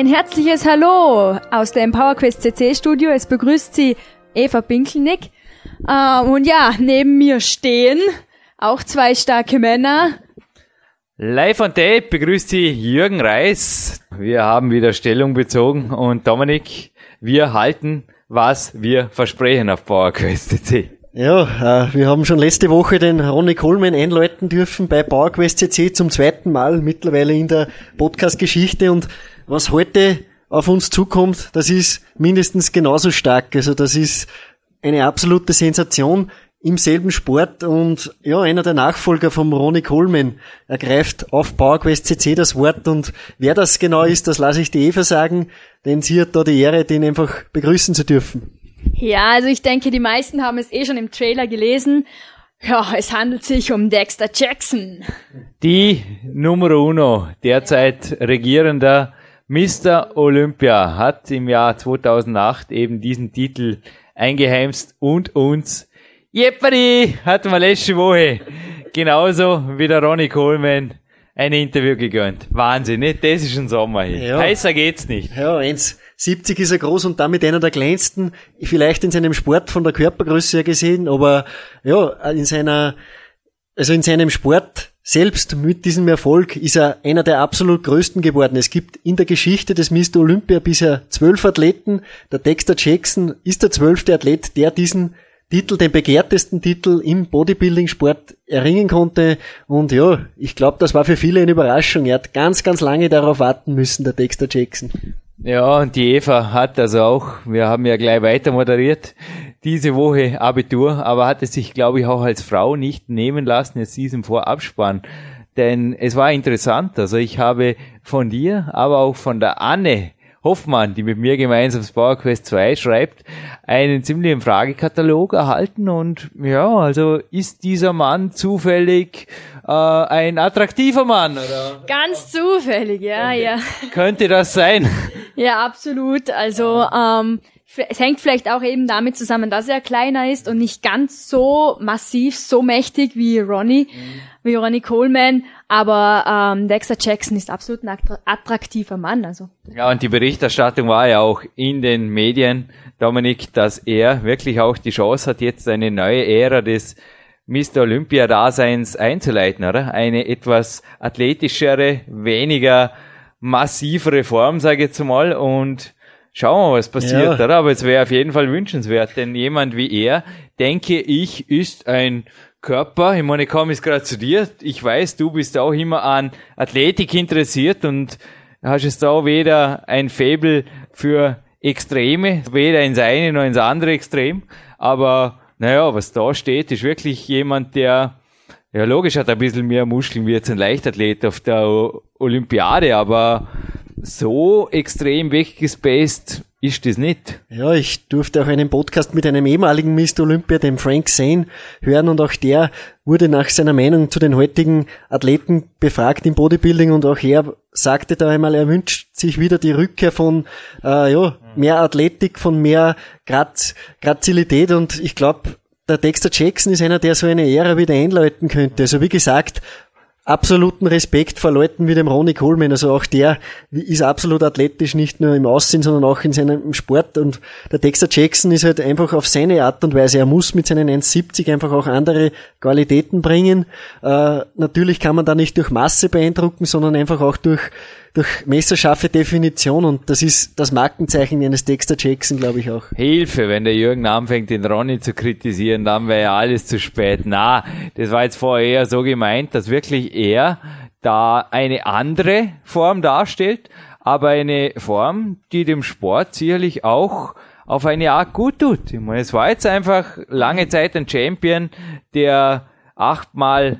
Ein herzliches Hallo aus dem PowerQuest CC Studio. Es begrüßt Sie Eva Pinkelnick. Äh, und ja, neben mir stehen auch zwei starke Männer. Live on Tape begrüßt Sie Jürgen Reis. Wir haben wieder Stellung bezogen und Dominik, wir halten, was wir versprechen auf PowerQuest CC. Ja, äh, wir haben schon letzte Woche den Ronny Coleman einläuten dürfen bei PowerQuest CC zum zweiten Mal mittlerweile in der Podcast-Geschichte und was heute auf uns zukommt, das ist mindestens genauso stark. Also das ist eine absolute Sensation im selben Sport und ja, einer der Nachfolger vom Ronnie Coleman ergreift auf PowerQuest CC das Wort und wer das genau ist, das lasse ich die Eva sagen, denn sie hat da die Ehre, den einfach begrüßen zu dürfen. Ja, also ich denke, die meisten haben es eh schon im Trailer gelesen. Ja, es handelt sich um Dexter Jackson. Die Nummer uno, derzeit regierender Mr. Olympia hat im Jahr 2008 eben diesen Titel eingeheimst und uns Jepperi hatten wir letzte Woche genauso wie der Ronnie Coleman ein Interview gegönnt. Wahnsinn, nicht? Das ist ein Sommer hier. Ja. Heißer geht's nicht. Ja, 1,70 ist er groß und damit einer der kleinsten, vielleicht in seinem Sport von der Körpergröße her gesehen, aber ja, in seiner, also in seinem Sport selbst mit diesem Erfolg ist er einer der absolut größten geworden. Es gibt in der Geschichte des Mr. Olympia bisher zwölf Athleten. Der Dexter Jackson ist der zwölfte Athlet, der diesen Titel, den begehrtesten Titel im Bodybuilding-Sport erringen konnte. Und ja, ich glaube, das war für viele eine Überraschung. Er hat ganz, ganz lange darauf warten müssen, der Dexter Jackson. Ja, und die Eva hat also auch, wir haben ja gleich weiter moderiert, diese Woche Abitur, aber hat es sich, glaube ich, auch als Frau nicht nehmen lassen, jetzt diesem Vorabspann. Denn es war interessant. Also ich habe von dir, aber auch von der Anne Hoffmann, die mit mir gemeinsam das PowerQuest 2 schreibt, einen ziemlichen Fragekatalog erhalten und ja, also ist dieser Mann zufällig äh, ein attraktiver Mann, oder? Ganz zufällig, ja, könnte, ja. Könnte das sein? Ja, absolut. Also ähm, es hängt vielleicht auch eben damit zusammen, dass er kleiner ist und nicht ganz so massiv, so mächtig wie Ronnie, mhm. wie Ronnie Coleman. Aber ähm, Dexter Jackson ist absolut ein attraktiver Mann. Also. Ja, und die Berichterstattung war ja auch in den Medien, Dominik, dass er wirklich auch die Chance hat, jetzt eine neue Ära des Mr. Olympia-Daseins einzuleiten, oder? Eine etwas athletischere, weniger massivere Form, sage ich jetzt mal, und schauen wir mal, was passiert, ja. oder? Aber es wäre auf jeden Fall wünschenswert, denn jemand wie er, denke ich, ist ein Körper, ich meine, ich komme jetzt gerade zu dir, ich weiß, du bist auch immer an Athletik interessiert und hast jetzt da weder ein Faible für Extreme, weder ins eine noch ins andere Extrem, aber naja, was da steht, ist wirklich jemand, der, ja logisch hat ein bisschen mehr Muskeln wie jetzt ein Leichtathlet auf der Olympiade, aber so extrem weggespaced ist das nicht. Ja, ich durfte auch einen Podcast mit einem ehemaligen Mr. Olympia, dem Frank Zane, hören und auch der wurde nach seiner Meinung zu den heutigen Athleten befragt im Bodybuilding und auch er sagte da einmal, er wünscht sich wieder die Rückkehr von äh, ja, mehr Athletik, von mehr Graz Grazilität und ich glaube, der Dexter Jackson ist einer, der so eine Ära wieder einläuten könnte. Also wie gesagt, absoluten Respekt vor Leuten wie dem Ronnie Coleman. Also auch der ist absolut athletisch, nicht nur im Aussehen, sondern auch in seinem Sport. Und der Dexter Jackson ist halt einfach auf seine Art und Weise. Er muss mit seinen 1,70 einfach auch andere Qualitäten bringen. Äh, natürlich kann man da nicht durch Masse beeindrucken, sondern einfach auch durch durch messerscharfe Definition und das ist das Markenzeichen eines Dexter Jackson, glaube ich auch. Hilfe, wenn der Jürgen anfängt, den Ronny zu kritisieren, dann wäre ja alles zu spät. Na, das war jetzt vorher eher so gemeint, dass wirklich er da eine andere Form darstellt, aber eine Form, die dem Sport sicherlich auch auf eine Art gut tut. Ich meine, es war jetzt einfach lange Zeit ein Champion, der achtmal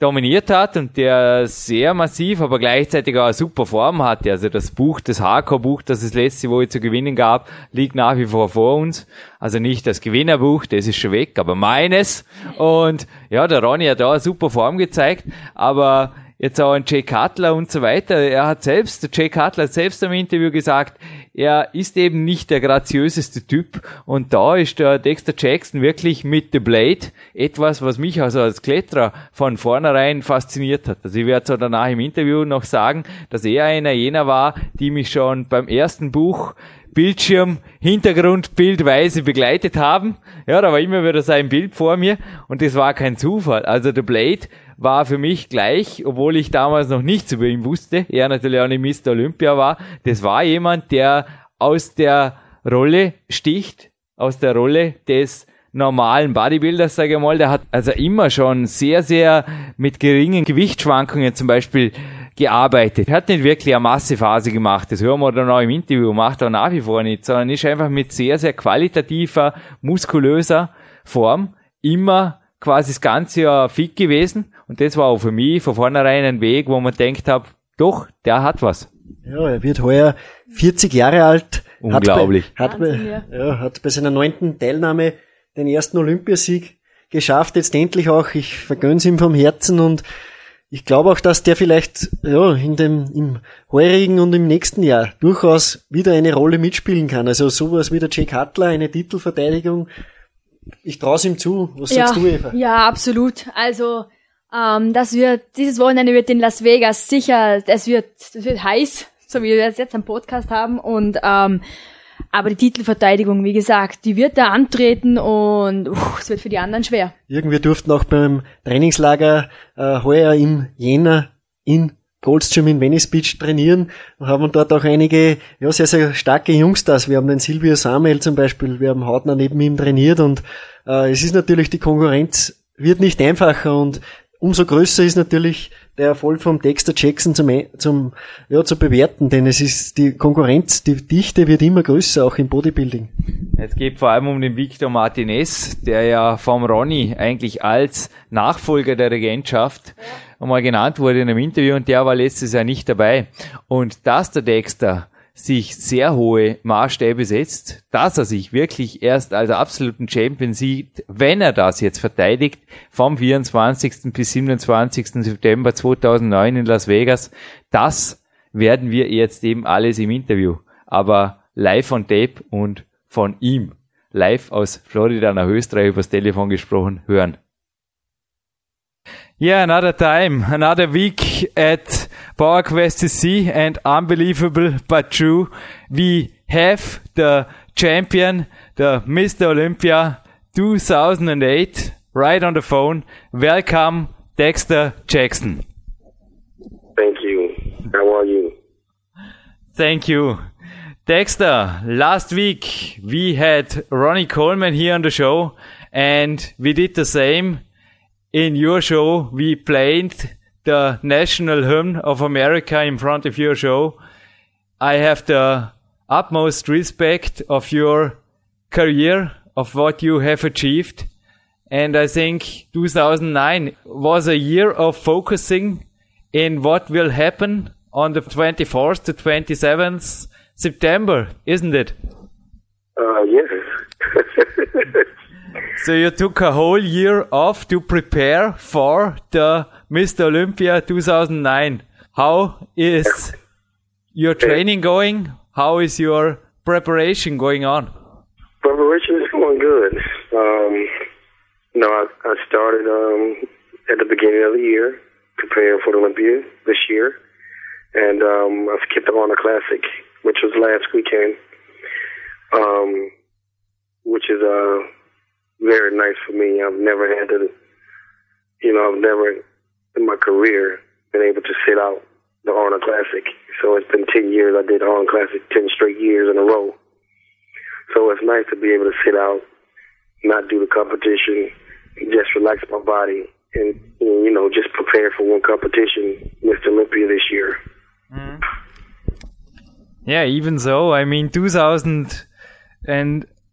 dominiert hat und der sehr massiv, aber gleichzeitig auch eine super Form hatte. Also das Buch, das Hardcore-Buch, das es letzte Woche zu gewinnen gab, liegt nach wie vor vor uns. Also nicht das Gewinnerbuch, das ist schon weg, aber meines. Und ja, der Ronny hat da eine super Form gezeigt, aber jetzt auch ein Jay Cutler und so weiter. Er hat selbst, der Jay Cutler hat selbst im Interview gesagt, er ist eben nicht der graziöseste Typ und da ist der Dexter Jackson wirklich mit The Blade etwas, was mich also als Kletterer von vornherein fasziniert hat. Also ich werde so danach im Interview noch sagen, dass er einer jener war, die mich schon beim ersten Buch Bildschirm, Hintergrund, Bildweise begleitet haben. Ja, da war immer wieder sein Bild vor mir und das war kein Zufall. Also The Blade war für mich gleich, obwohl ich damals noch nichts über ihn wusste, er natürlich auch nicht Mr. Olympia war, das war jemand, der aus der Rolle sticht, aus der Rolle des normalen Bodybuilders, sage ich mal, der hat also immer schon sehr, sehr mit geringen Gewichtsschwankungen zum Beispiel gearbeitet. Er hat nicht wirklich eine Massephase gemacht, das hören wir dann auch im Interview, macht er nach wie vor nicht, sondern ist einfach mit sehr, sehr qualitativer, muskulöser Form immer quasi das ganze Jahr fit gewesen und das war auch für mich von vornherein ein Weg, wo man denkt hat, doch, der hat was. Ja, er wird heuer 40 Jahre alt. Unglaublich. Hat bei, hat, bei, ja. ja. hat bei seiner neunten Teilnahme den ersten Olympiasieg geschafft, jetzt endlich auch. Ich vergönn's ihm vom Herzen und ich glaube auch, dass der vielleicht ja, in dem, im heurigen und im nächsten Jahr durchaus wieder eine Rolle mitspielen kann. Also sowas wie der Jake Cutler, eine Titelverteidigung, ich traue es ihm zu. Was ja, sagst du, Eva? Ja, absolut. Also ähm, das wird dieses Wochenende wird in Las Vegas sicher, es wird, es wird heiß, so wie wir es jetzt am Podcast haben und ähm, aber die Titelverteidigung, wie gesagt, die wird da antreten und uh, es wird für die anderen schwer. Irgendwie durften auch beim Trainingslager äh, heuer im Jänner in Goldstream in Venice Beach trainieren und haben dort auch einige ja, sehr, sehr starke Jungstars. Wir haben den Silvio Samuel zum Beispiel, wir haben hautnah neben ihm trainiert und äh, es ist natürlich, die Konkurrenz wird nicht einfacher und umso größer ist natürlich der Erfolg vom Dexter Jackson zum, zum, ja, zu bewerten, denn es ist die Konkurrenz, die Dichte wird immer größer, auch im Bodybuilding. Es geht vor allem um den Victor Martinez, der ja vom Ronny eigentlich als Nachfolger der Regentschaft einmal genannt wurde in einem Interview und der war letztes Jahr nicht dabei. Und dass der Dexter sich sehr hohe Maßstäbe setzt, dass er sich wirklich erst als absoluten Champion sieht, wenn er das jetzt verteidigt, vom 24. bis 27. September 2009 in Las Vegas, das werden wir jetzt eben alles im Interview, aber live on tape und von ihm, live aus Florida nach Österreich übers Telefon gesprochen, hören. Yeah, another time, another week at PowerQuest CC and unbelievable but true. We have the champion, the Mr. Olympia 2008, right on the phone. Welcome, Dexter Jackson. Thank you. How are you? Thank you. Dexter, last week we had Ronnie Coleman here on the show and we did the same in your show, we played the national hymn of America in front of your show. I have the utmost respect of your career, of what you have achieved. And I think 2009 was a year of focusing in what will happen on the 24th to 27th September, isn't it? Uh, yes. So you took a whole year off to prepare for the Mr. Olympia 2009. How is your training going? How is your preparation going on? Preparation is going good. Um, no, I, I started um, at the beginning of the year preparing for the Olympia this year, and um, I skipped the Arnold Classic, which was last weekend, um, which is uh, very nice for me. I've never had to, you know, I've never in my career been able to sit out the Arnold Classic. So it's been 10 years. I did Arnold Classic 10 straight years in a row. So it's nice to be able to sit out, not do the competition, just relax my body, and you know just prepare for one competition, Mr. Olympia this year. Mm. Yeah, even so, I mean,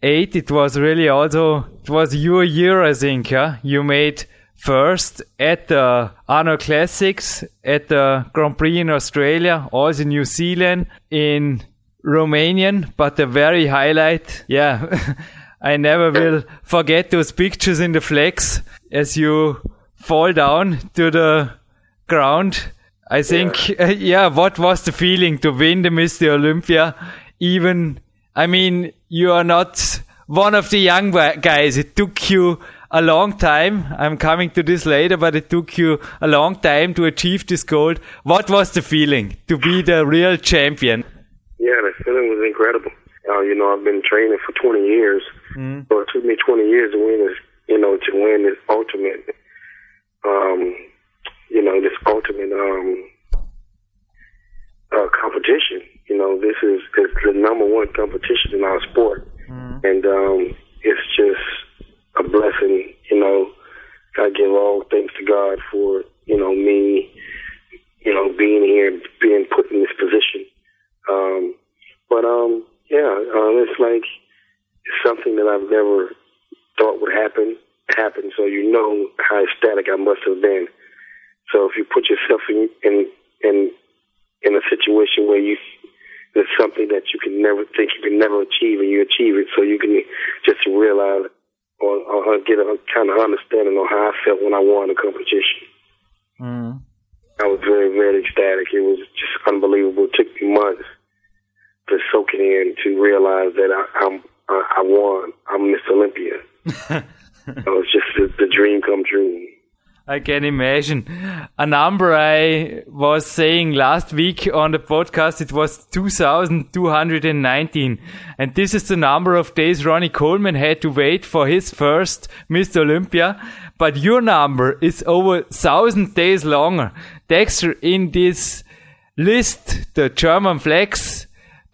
2008, it was really also it was your year, I think. Huh? You made first at the Arnold Classics, at the Grand Prix in Australia, also New Zealand, in Romanian, but the very highlight, yeah, I never will forget those pictures in the flex as you fall down to the ground. I think, yeah. yeah, what was the feeling to win the Mr. Olympia? Even, I mean, you are not one of the young guys. It took you a long time. I'm coming to this later, but it took you a long time to achieve this goal. What was the feeling to be the real champion? Yeah, the feeling was incredible. Uh, you know, I've been training for 20 years, mm. so it took me 20 years to win this. You know, to win this ultimate, um, you know, this ultimate um, uh, competition. You know, this is it's the number one competition in our sport, mm. and um, it's just a blessing. You know, I give all thanks to God for you know me, you know, being here, being put in this position. Um, but um, yeah, um, it's like it's something that I've never thought would happen. Happen, so you know how ecstatic I must have been. So if you put yourself in in in, in a situation where you there's something that you can never think you can never achieve, and you achieve it, so you can just realize or, or get a kind of understanding on how I felt when I won the competition. Mm. I was very, very ecstatic. It was just unbelievable. It took me months to soak it in to realize that I, I'm I, I won. I'm Miss Olympia. it was just the, the dream come true. I can imagine. A number I was saying last week on the podcast, it was 2,219. And this is the number of days Ronnie Coleman had to wait for his first Mr. Olympia. But your number is over 1,000 days longer. Dexter, in this list, the German flex,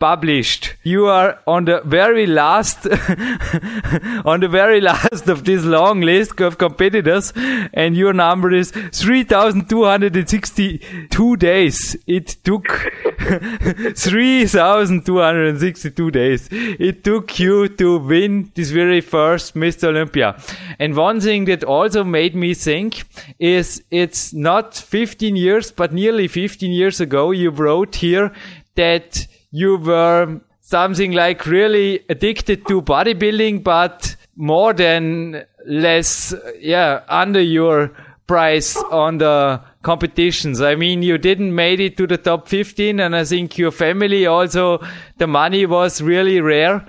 published. You are on the very last, on the very last of this long list of competitors, and your number is 3,262 days. It took 3,262 days. It took you to win this very first Mr. Olympia. And one thing that also made me think is it's not 15 years, but nearly 15 years ago, you wrote here that you were something like really addicted to bodybuilding, but more than less, yeah, under your price on the competitions. I mean, you didn't made it to the top 15 and I think your family also, the money was really rare.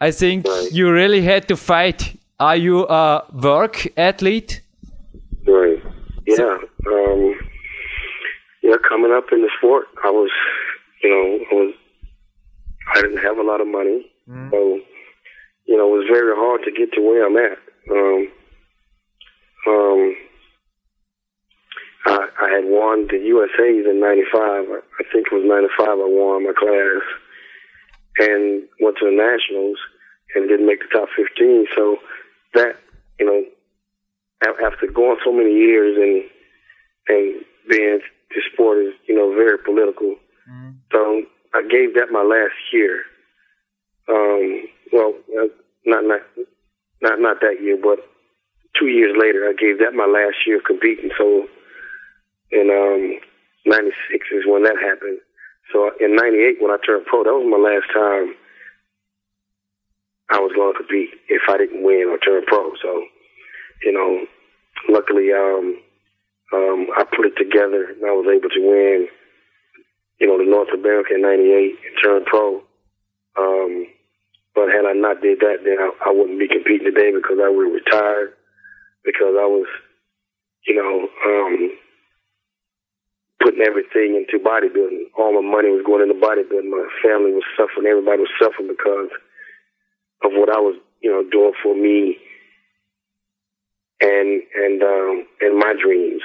I think you really had to fight. Are you a work athlete? Right. Yeah. Um, yeah, coming up in the sport, I was, you know, I was I didn't have a lot of money, mm. so you know it was very hard to get to where I'm at. Um, um, I, I had won the USA's in '95. I think it was '95. I won my class and went to the nationals and didn't make the top 15. So that you know, after going so many years and and being the sport is you know very political. Mm. So I gave that my last year. Um, well, uh, not not not not that year, but two years later, I gave that my last year of competing. So in um, '96 is when that happened. So in '98, when I turned pro, that was my last time I was going to compete if I didn't win or turn pro. So, you know, luckily, um, um, I put it together and I was able to win you know, the North America in 98 and turned pro. Um, but had I not did that, then I, I wouldn't be competing today because I would have retired because I was, you know, um, putting everything into bodybuilding. All my money was going into bodybuilding. My family was suffering. Everybody was suffering because of what I was, you know, doing for me and and um and my dreams.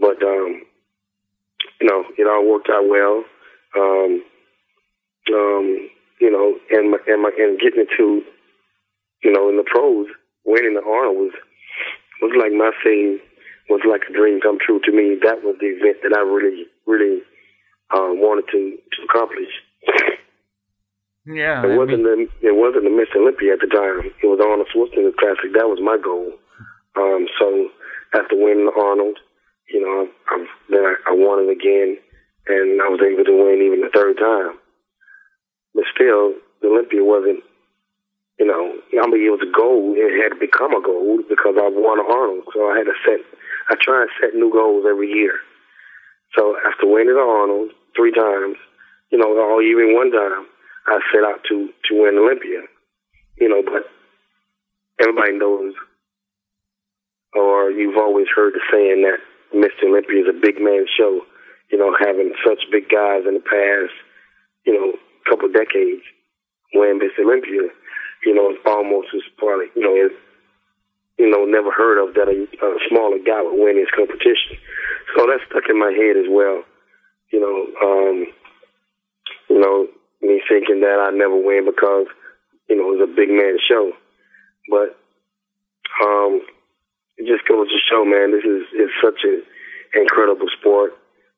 But um you know, it all worked out well. Um, um, you know, and my, and my, and getting into, you know, in the pros, winning the Arnold was was like my thing was like a dream come true to me. That was the event that I really, really uh, wanted to to accomplish. Yeah, It I wasn't mean- the it wasn't the Miss Olympia at the time. It was Arnold Schwarzenegger Classic. That was my goal. Um, so after winning the Arnold, you know, I, then I, I won it again, and I was able to win even the third time. But still, the Olympia wasn't. You know, I mean, it was a goal. It had to become a goal because I won Arnold. So I had to set. I try and set new goals every year. So after winning the Arnold three times, you know, or even one time, I set out to to win Olympia. You know, but everybody knows, or you've always heard the saying that Mr. Olympia is a big man show. You know, having such big guys in the past, you know, couple decades win Mr. Olympia, you know, it's almost as probably, you know, it, you know, never heard of that a, a smaller guy would win his competition. So that stuck in my head as well. You know, um, you know, me thinking that I'd never win because, you know, it was a big man show. But um it just goes to show, man, this is is such an incredible sport.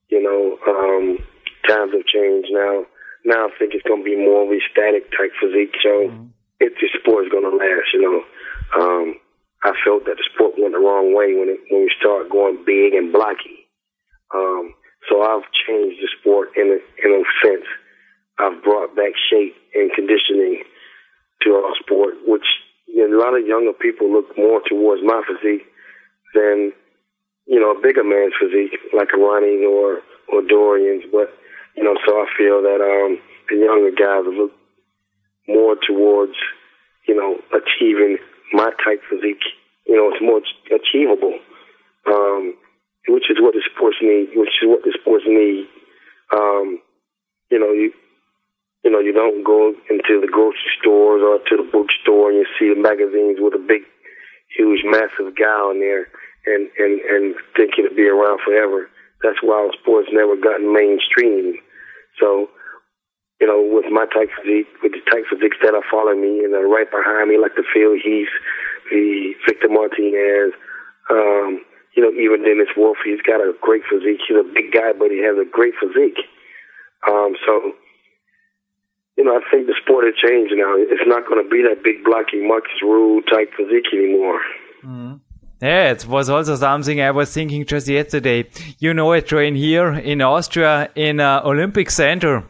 You know, um, times have changed now. Now I think it's gonna be more of a static type physique show. If the sport is gonna last, you know. Um I felt that the sport went the wrong way when it when we start going big and blocky. Um so I've changed the sport in a in a sense. I've brought back shape and conditioning to our sport, which you know, a lot of younger people look more towards my physique than you know a bigger man's physique, like a Ronnie or or Dorian's. But you know, so I feel that um, the younger guys look more towards you know achieving my type physique. You know, it's more achievable, um, which is what the sports need. Which is what the sports need. Um, you know, you you know, you don't go into the grocery stores or to the bookstore and you see the magazines with a big, huge, massive guy on there and, and, and think it'll be around forever. That's why sports never gotten mainstream. So, you know, with my type physique, with the type physiques that are following me and are right behind me, like the Phil Heath, the Victor Martinez, um, you know, even Dennis Wolf, he's got a great physique. He's a big guy, but he has a great physique. Um, so, you know, I think the sport has changed now. It's not going to be that big blocky Markus Rühl type physique anymore. Yeah, it was also something I was thinking just yesterday. You know, I train here in Austria in a Olympic Center.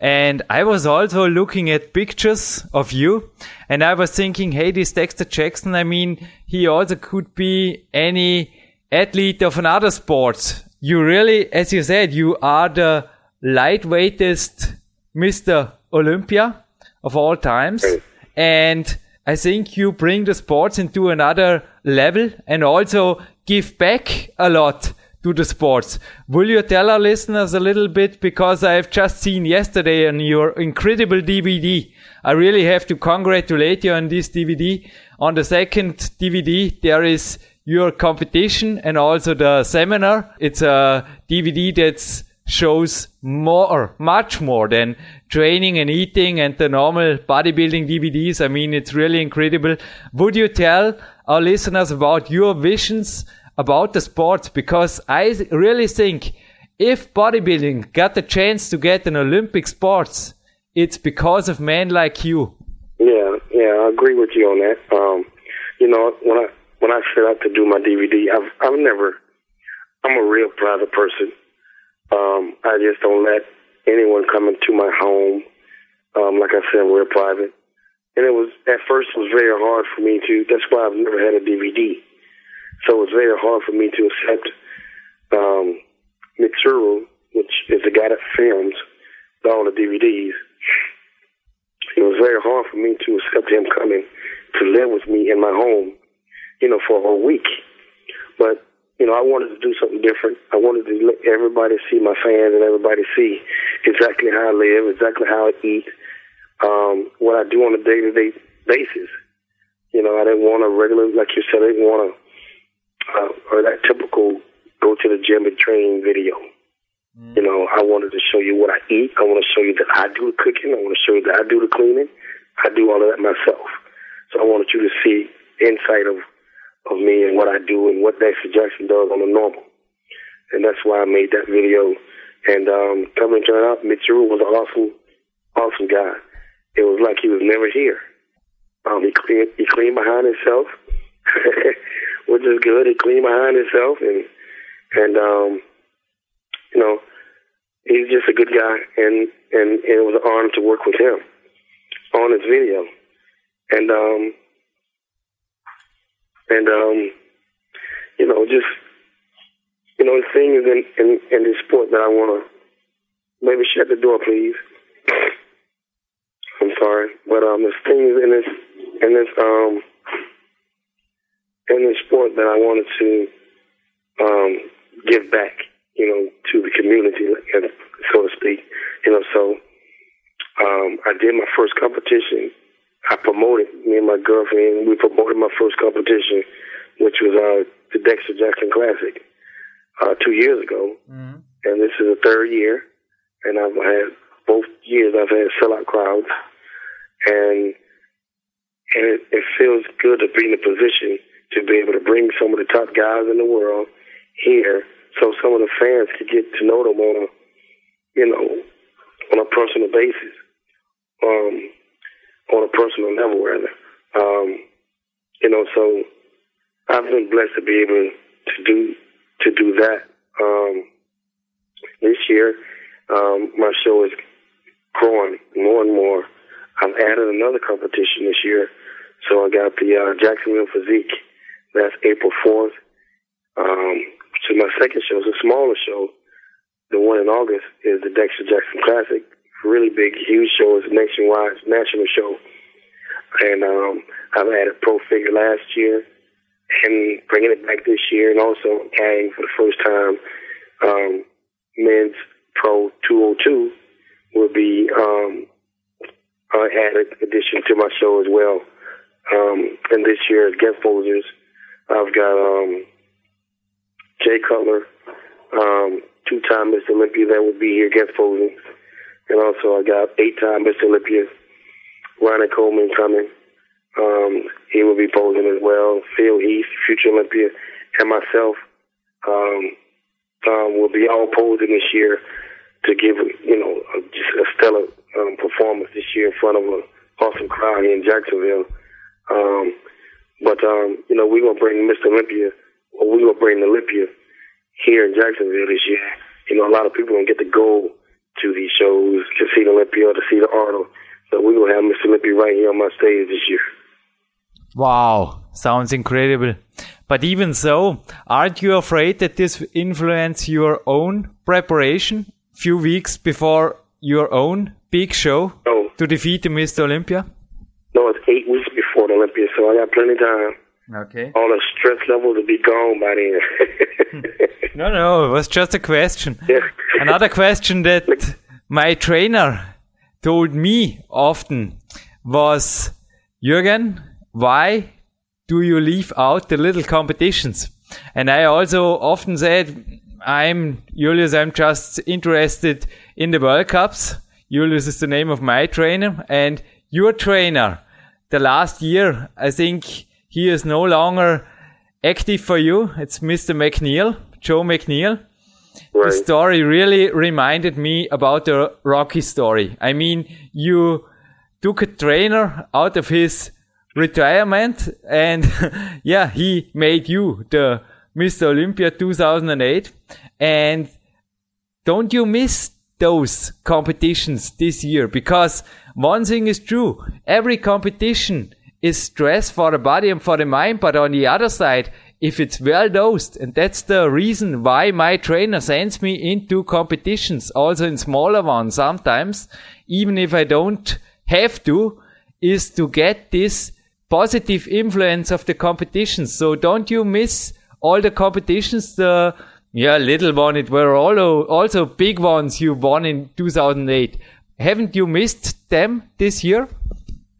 And I was also looking at pictures of you. And I was thinking, hey, this Dexter Jackson, I mean, he also could be any athlete of another sport. You really, as you said, you are the lightweightest Mr. Olympia of all times. And I think you bring the sports into another level and also give back a lot to the sports. Will you tell our listeners a little bit because I've just seen yesterday on your incredible DVD. I really have to congratulate you on this DVD. On the second DVD, there is your competition and also the seminar. It's a DVD that shows more, much more than training and eating and the normal bodybuilding DVDs. I mean, it's really incredible. Would you tell our listeners about your visions about the sport? Because I really think if bodybuilding got the chance to get an Olympic sports, it's because of men like you. Yeah, yeah, I agree with you on that. Um, you know, when I when I set out to do my DVD, I've I've never. I'm a real private person. Um, I just don't let anyone come into my home. Um, like I said, we're private. And it was at first it was very hard for me to. That's why I've never had a DVD. So it was very hard for me to accept um, Mitsuru, which is the guy that films all the DVDs. It was very hard for me to accept him coming to live with me in my home, you know, for a week. But you know, I wanted to do something different. I wanted to let everybody see my fans and everybody see exactly how I live, exactly how I eat, um, what I do on a day to day basis. You know, I didn't want a regular, like you said, I didn't want a, uh, or that typical go to the gym and train video. You know, I wanted to show you what I eat. I want to show you that I do the cooking. I want to show you that I do the cleaning. I do all of that myself. So I wanted you to see insight of of me and what I do and what Dexter Jackson does on the normal. And that's why I made that video. And um, coming to turn out, Mitsuru was an awesome, awesome guy. It was like he was never here. Um, he cleaned, he cleaned behind himself, which is good. He cleaned behind himself, and and um, you know, he's just a good guy, and and, and it was an honor to work with him on his video, and um, and um, you know, just you know, the thing is in in, in this sport that I want to maybe shut the door, please. I'm sorry, but um, there's things in this in this um in this sport that I wanted to um give back, you know, to the community, so to speak. You know, so um, I did my first competition I promoted me and my girlfriend. We promoted my first competition, which was uh, the Dexter Jackson Classic uh, two years ago, mm-hmm. and this is the third year. And I've had both years. I've had sellout crowds, and and it, it feels good to be in a position to be able to bring some of the top guys in the world here, so some of the fans could get to know them on a you know on a personal basis. Um, on a personal level, rather. Um, you know, so I've been blessed to be able to do to do that. Um, this year, um, my show is growing more and more. I've added another competition this year, so I got the uh, Jacksonville Physique. That's April fourth. Um, so my second show is a smaller show. The one in August is the Dexter Jackson Classic really big, huge show. It's a nationwide national show. And um, I've added Pro Figure last year and bringing it back this year and also adding for the first time um, men's Pro 202 will be um, uh, added addition to my show as well. Um, and this year as guest posers, I've got um, Jay Cutler, um, two-time Mr. Olympia that will be here guest posing. And also I got eight-time Mr. Olympia, Ronnie Coleman coming. Um, he will be posing as well. Phil Heath, future Olympia, and myself um, um, will be all posing this year to give you know a, just a stellar um, performance this year in front of an awesome crowd here in Jacksonville. Um, but um, you know we're gonna bring Mr. Olympia, or we're gonna bring the Olympia here in Jacksonville this year. You know a lot of people don't get to go to these shows to see the Olympia or to see the Arnold. So we will have Mr. Olympia right here on my stage this year. Wow, sounds incredible. But even so, aren't you afraid that this influence your own preparation few weeks before your own big show no. to defeat the Mr. Olympia? No, it's eight weeks before the Olympia, so I got plenty of time. Okay. All the stress level to be gone by then. no, no, it was just a question. Yeah. Another question that my trainer told me often was, Jürgen, why do you leave out the little competitions? And I also often said, I'm Julius, I'm just interested in the World Cups. Julius is the name of my trainer and your trainer. The last year, I think he is no longer active for you. It's Mr. McNeil, Joe McNeil. Right. The story really reminded me about the Rocky story. I mean, you took a trainer out of his retirement and yeah, he made you the Mr. Olympia 2008. And don't you miss those competitions this year? Because one thing is true. Every competition is stress for the body and for the mind. But on the other side, if it's well dosed, and that's the reason why my trainer sends me into competitions, also in smaller ones sometimes, even if I don't have to, is to get this positive influence of the competitions. So don't you miss all the competitions, the yeah, little one, it were all also big ones you won in 2008. Haven't you missed them this year?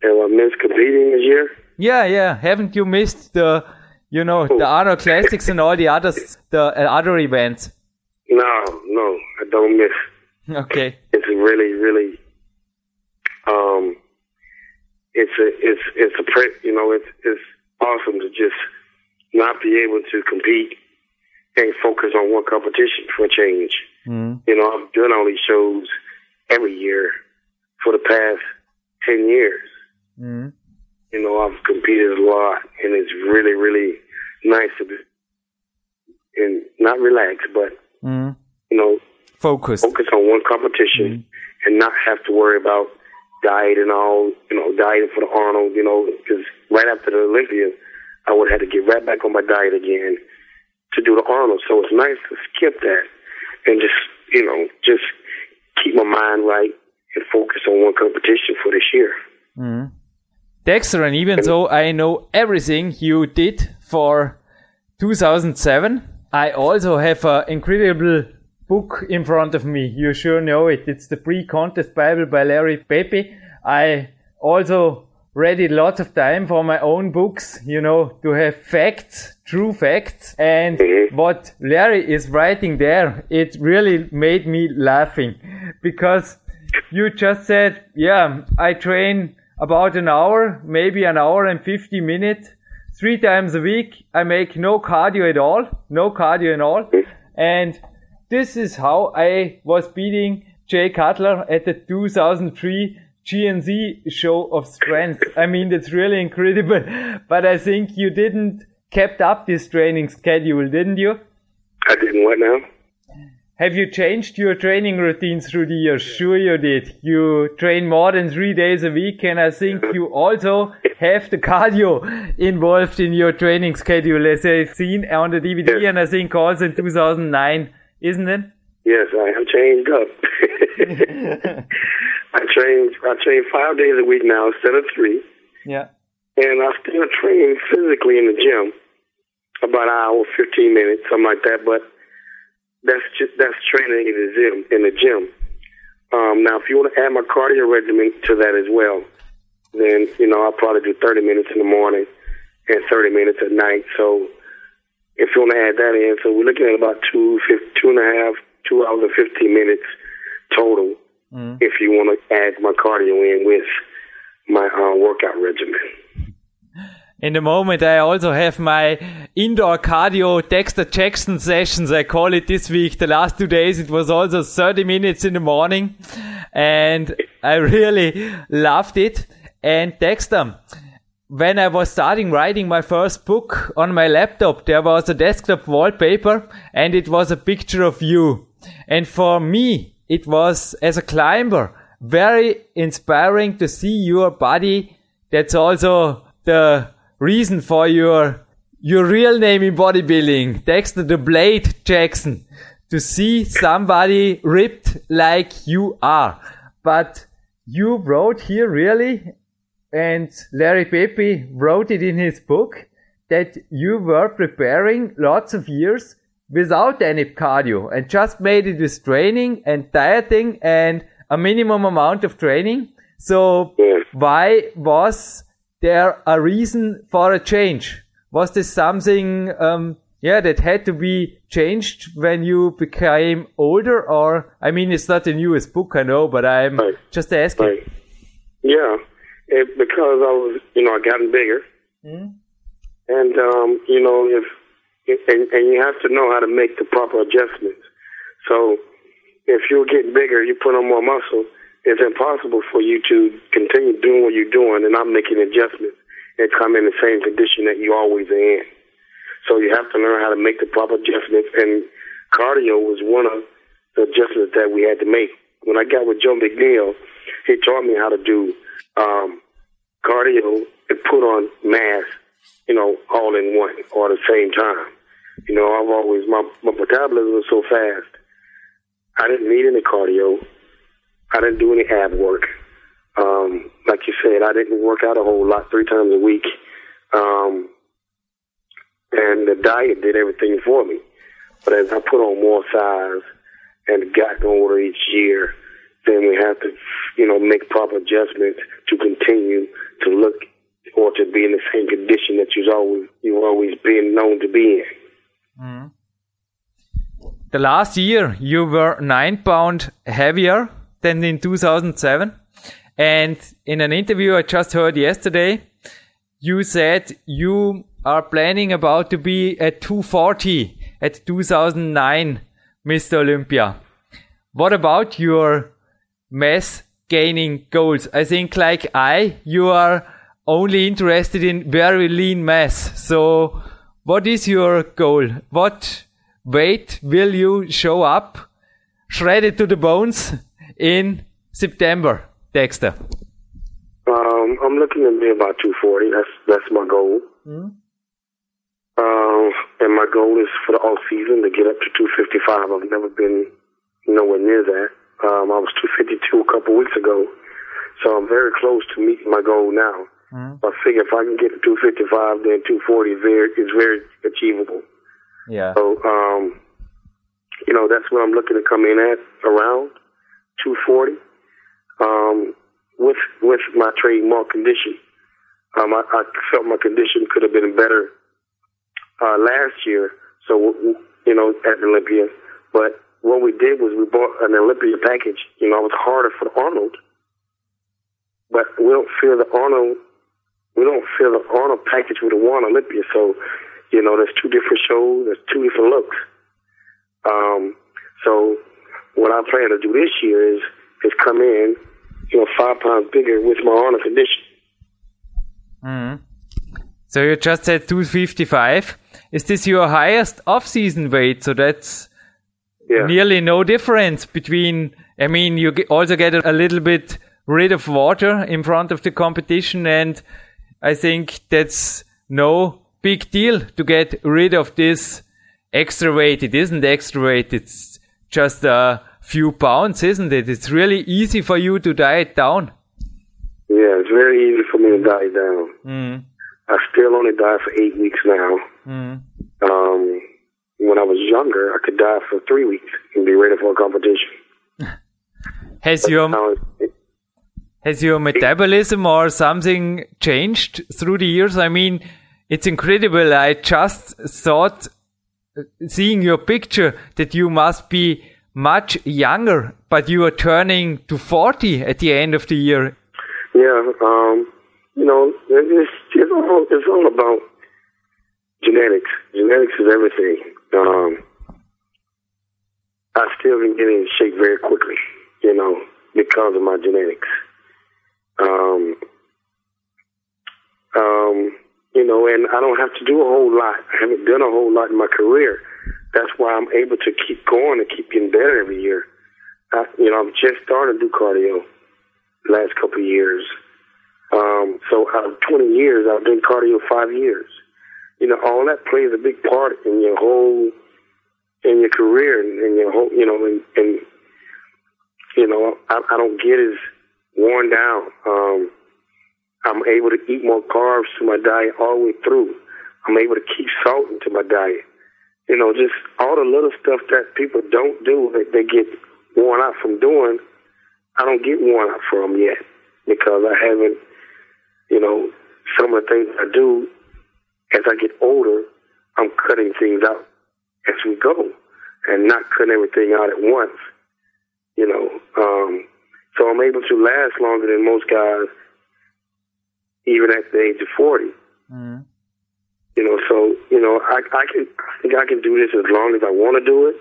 Have I missed competing this year? Yeah, yeah. Haven't you missed the, you know, the other classics and all the others, the uh, other events? No, no, I don't miss. Okay. It's really, really, um, it's a, it's, it's a, pre- you know, it's, it's awesome to just not be able to compete and focus on one competition for change. Mm. You know, I've done all these shows every year for the past 10 years. Mm. You know, I've competed a lot and it's really, really nice to be and not relax, but, Mm. you know, Focus. focus on one competition and not have to worry about diet and all, you know, dieting for the Arnold, you know, because right after the Olympia, I would have to get right back on my diet again to do the Arnold. So it's nice to skip that and just, you know, just keep my mind right and focus on one competition for this year. Mm. Dexter, and even though I know everything you did for 2007, I also have an incredible book in front of me. You sure know it. It's the pre-contest Bible by Larry Pepe. I also read it lots of time for my own books, you know, to have facts, true facts. And Mhm. what Larry is writing there, it really made me laughing because you just said, yeah, I train about an hour, maybe an hour and 50 minutes, three times a week. I make no cardio at all, no cardio at all. And this is how I was beating Jay Cutler at the 2003 GNC show of strength. I mean, that's really incredible. But I think you didn't kept up this training schedule, didn't you? I didn't what now? Have you changed your training routine through the years? Sure you did. You train more than three days a week and I think you also have the cardio involved in your training schedule as I've seen on the DVD Yes. and I think also in 2009, isn't it? Yes, I have changed up. I train I train five days a week now instead of three. Yeah. And I still train physically in the gym, about an hour, fifteen minutes, something like that. But that's just that's training in the gym. In the gym. Um, now, if you want to add my cardio regimen to that as well, then you know I'll probably do thirty minutes in the morning and thirty minutes at night. So if you want to add that in, so we're looking at about two, two and a half, two hours and fifteen minutes total. If you want to add my cardio in with my uh, workout regimen. In the moment, I also have my indoor cardio Dexter Jackson sessions. I call it this week. The last two days, it was also 30 minutes in the morning and I really loved it. And Dexter, when I was starting writing my first book on my laptop, there was a desktop wallpaper and it was a picture of you. And for me, it was as a climber very inspiring to see your body. That's also the reason for your your real name in bodybuilding, Dexter the Blade Jackson. To see somebody ripped like you are. But you wrote here really and Larry Pepe wrote it in his book that you were preparing lots of years without any cardio and just made it with training and dieting and a minimum amount of training. So Yeah. why was there a reason for a change? Was this something, um, yeah, that had to be changed when you became older or, I mean, it's not the newest book, I know, but I'm Right. just asking. Right. Yeah, it, because I was, you know, I gotten bigger, and um, you know, if and, and you have to know how to make the proper adjustments. So, if you're getting bigger, you put on more muscle. It's impossible for you to continue doing what you're doing and not making adjustments and come in the same condition that you always are in. So you have to learn how to make the proper adjustments, and cardio was one of the adjustments that we had to make. When I got with Joe McNeil, he taught me how to do um, cardio and put on mass, you know, all in one or at the same time. You know, I've always my my metabolism was so fast. I didn't need any cardio. I didn't do any ab work. Um, like you said, I didn't work out a whole lot three times a week. Um, and the diet did everything for me. But as I put on more size and got older each year, then we have to, you know, make proper adjustments to continue to look or to be in the same condition that you've always you've always been known to be in. the last year you were nine pound heavier than in 2007. And in an interview I just heard yesterday, you said you are planning about to be at 240 at 2009 Mr. Olympia. What about your mass gaining goals? I think like I, you are only interested in very lean mass. So what is your goal? What weight will you show up shredded to the bones in September, Dexter? Um, I'm looking to be about 240. That's that's my goal. Mm-hmm. Um, and my goal is for the off season to get up to 255. I've never been nowhere near that. Um, I was 252 a couple weeks ago, so I'm very close to meeting my goal now. Mm-hmm. I figure if I can get to 255, then 240 is very is very achievable. Yeah. So, um, you know, that's what I'm looking to come in at around 240. Um, with with my trademark condition, um, I, I felt my condition could have been better uh, last year. So, you know, at Olympia, but what we did was we bought an Olympia package. You know, it was harder for Arnold, but we don't feel the Arnold. We don't feel the Arnold package with the one Olympia. So, you know, there's two different shows. There's two different looks. Um, so, what I plan to do this year is is come in, you know, five pounds bigger with my Arnold condition. Mm. So you just said 255. Is this your highest off-season weight? So that's yeah. nearly no difference between. I mean, you also get a little bit rid of water in front of the competition, and I think that's no big deal to get rid of this extra weight. It isn't extra weight; it's just a few pounds, isn't it? It's really easy for you to diet down. Yeah, it's very easy for me to diet down. Mm. I still only diet for eight weeks now. Mm. Um, when I was younger, I could diet for three weeks and be ready for a competition. has your has your metabolism or something changed through the years? I mean, it's incredible. I just thought, seeing your picture, that you must be much younger, but you are turning to 40 at the end of the year. Yeah, um, you know, it's, it's, all, it's all about genetics. Genetics is everything. Um, I still can get in shape very quickly, you know, because of my genetics. Um, um, you know, and I don't have to do a whole lot. I haven't done a whole lot in my career. That's why I'm able to keep going and keep getting better every year. I, you know, I'm just starting to do cardio last couple of years. Um, so out of 20 years, I've done cardio five years. You know, all that plays a big part in your whole, in your career and in your whole, you know, and, and you know, I, I don't get as worn down. Um, I'm able to eat more carbs to my diet all the way through. I'm able to keep salt into my diet. You know, just all the little stuff that people don't do that they get worn out from doing. I don't get worn out from yet because I haven't you know, some of the things I do as I get older, I'm cutting things out as we go and not cutting everything out at once. You know, um, so I'm able to last longer than most guys, even at the age of 40. Mm. You know, so you know, I, I can, I think I can do this as long as I want to do it.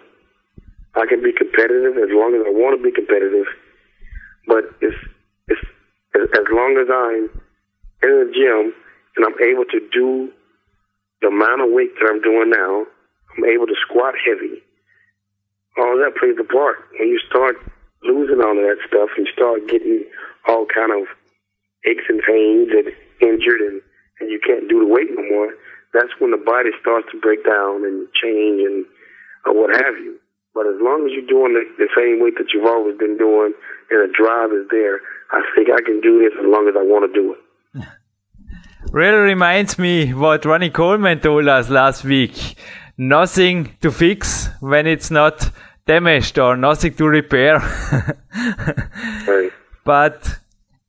I can be competitive as long as I want to be competitive, but it's, it's as long as I'm in the gym and I'm able to do the amount of weight that I'm doing now, I'm able to squat heavy. All that plays a part. When you start losing all of that stuff and start getting all kind of aches and pains and injured and, and you can't do the weight no more, that's when the body starts to break down and change and or what have you. But as long as you're doing the, the same weight that you've always been doing and the drive is there, I think I can do this as long as I want to do it really reminds me what Ronnie Coleman told us last week. Nothing to fix when it's not damaged or nothing to repair. right. But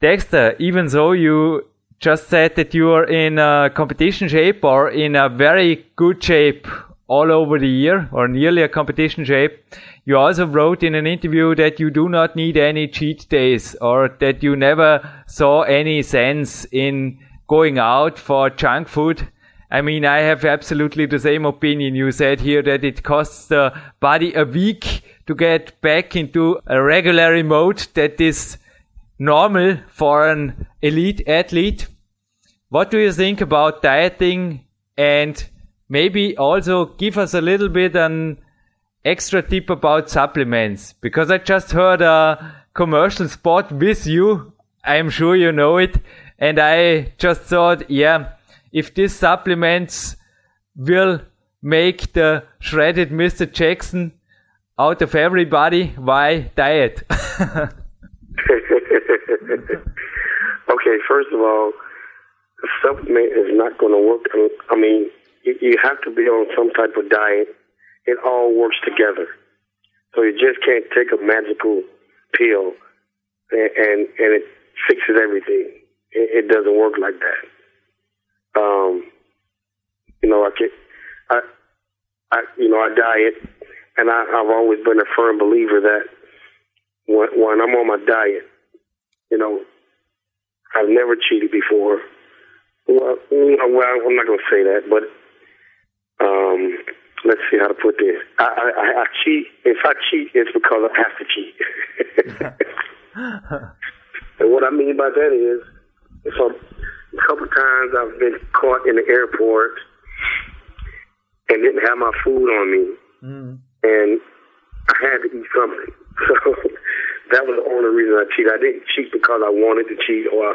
Dexter, even though you just said that you are in a competition shape or in a very good shape all over the year or nearly a competition shape. You also wrote in an interview that you do not need any cheat days or that you never saw any sense in going out for junk food. I mean, I have absolutely the same opinion. You said here that it costs the body a week to get back into a regular mode that is normal for an elite athlete. What do you think about dieting and maybe also give us a little bit an extra tip about supplements because I just heard a commercial spot with you. I'm sure you know it. And I just thought, yeah, if these supplements will make the shredded Mr. Jackson out of everybody, why diet? okay, first of all, supplement is not going to work. I mean, you have to be on some type of diet. It all works together. So you just can't take a magical pill and and, and it fixes everything. It, it doesn't work like that. Um, you know, I can, I, I, you know, I diet, and I, I've always been a firm believer that when, when I'm on my diet, you know, I've never cheated before. Well, well, I'm not going to say that, but um, let's see how to put this. I, I, I cheat. If I cheat, it's because I have to cheat. and what I mean by that is, I'm, a couple times I've been caught in the airport and didn't have my food on me, mm. and I had to eat something. So that was the only reason I cheated. I didn't cheat because I wanted to cheat or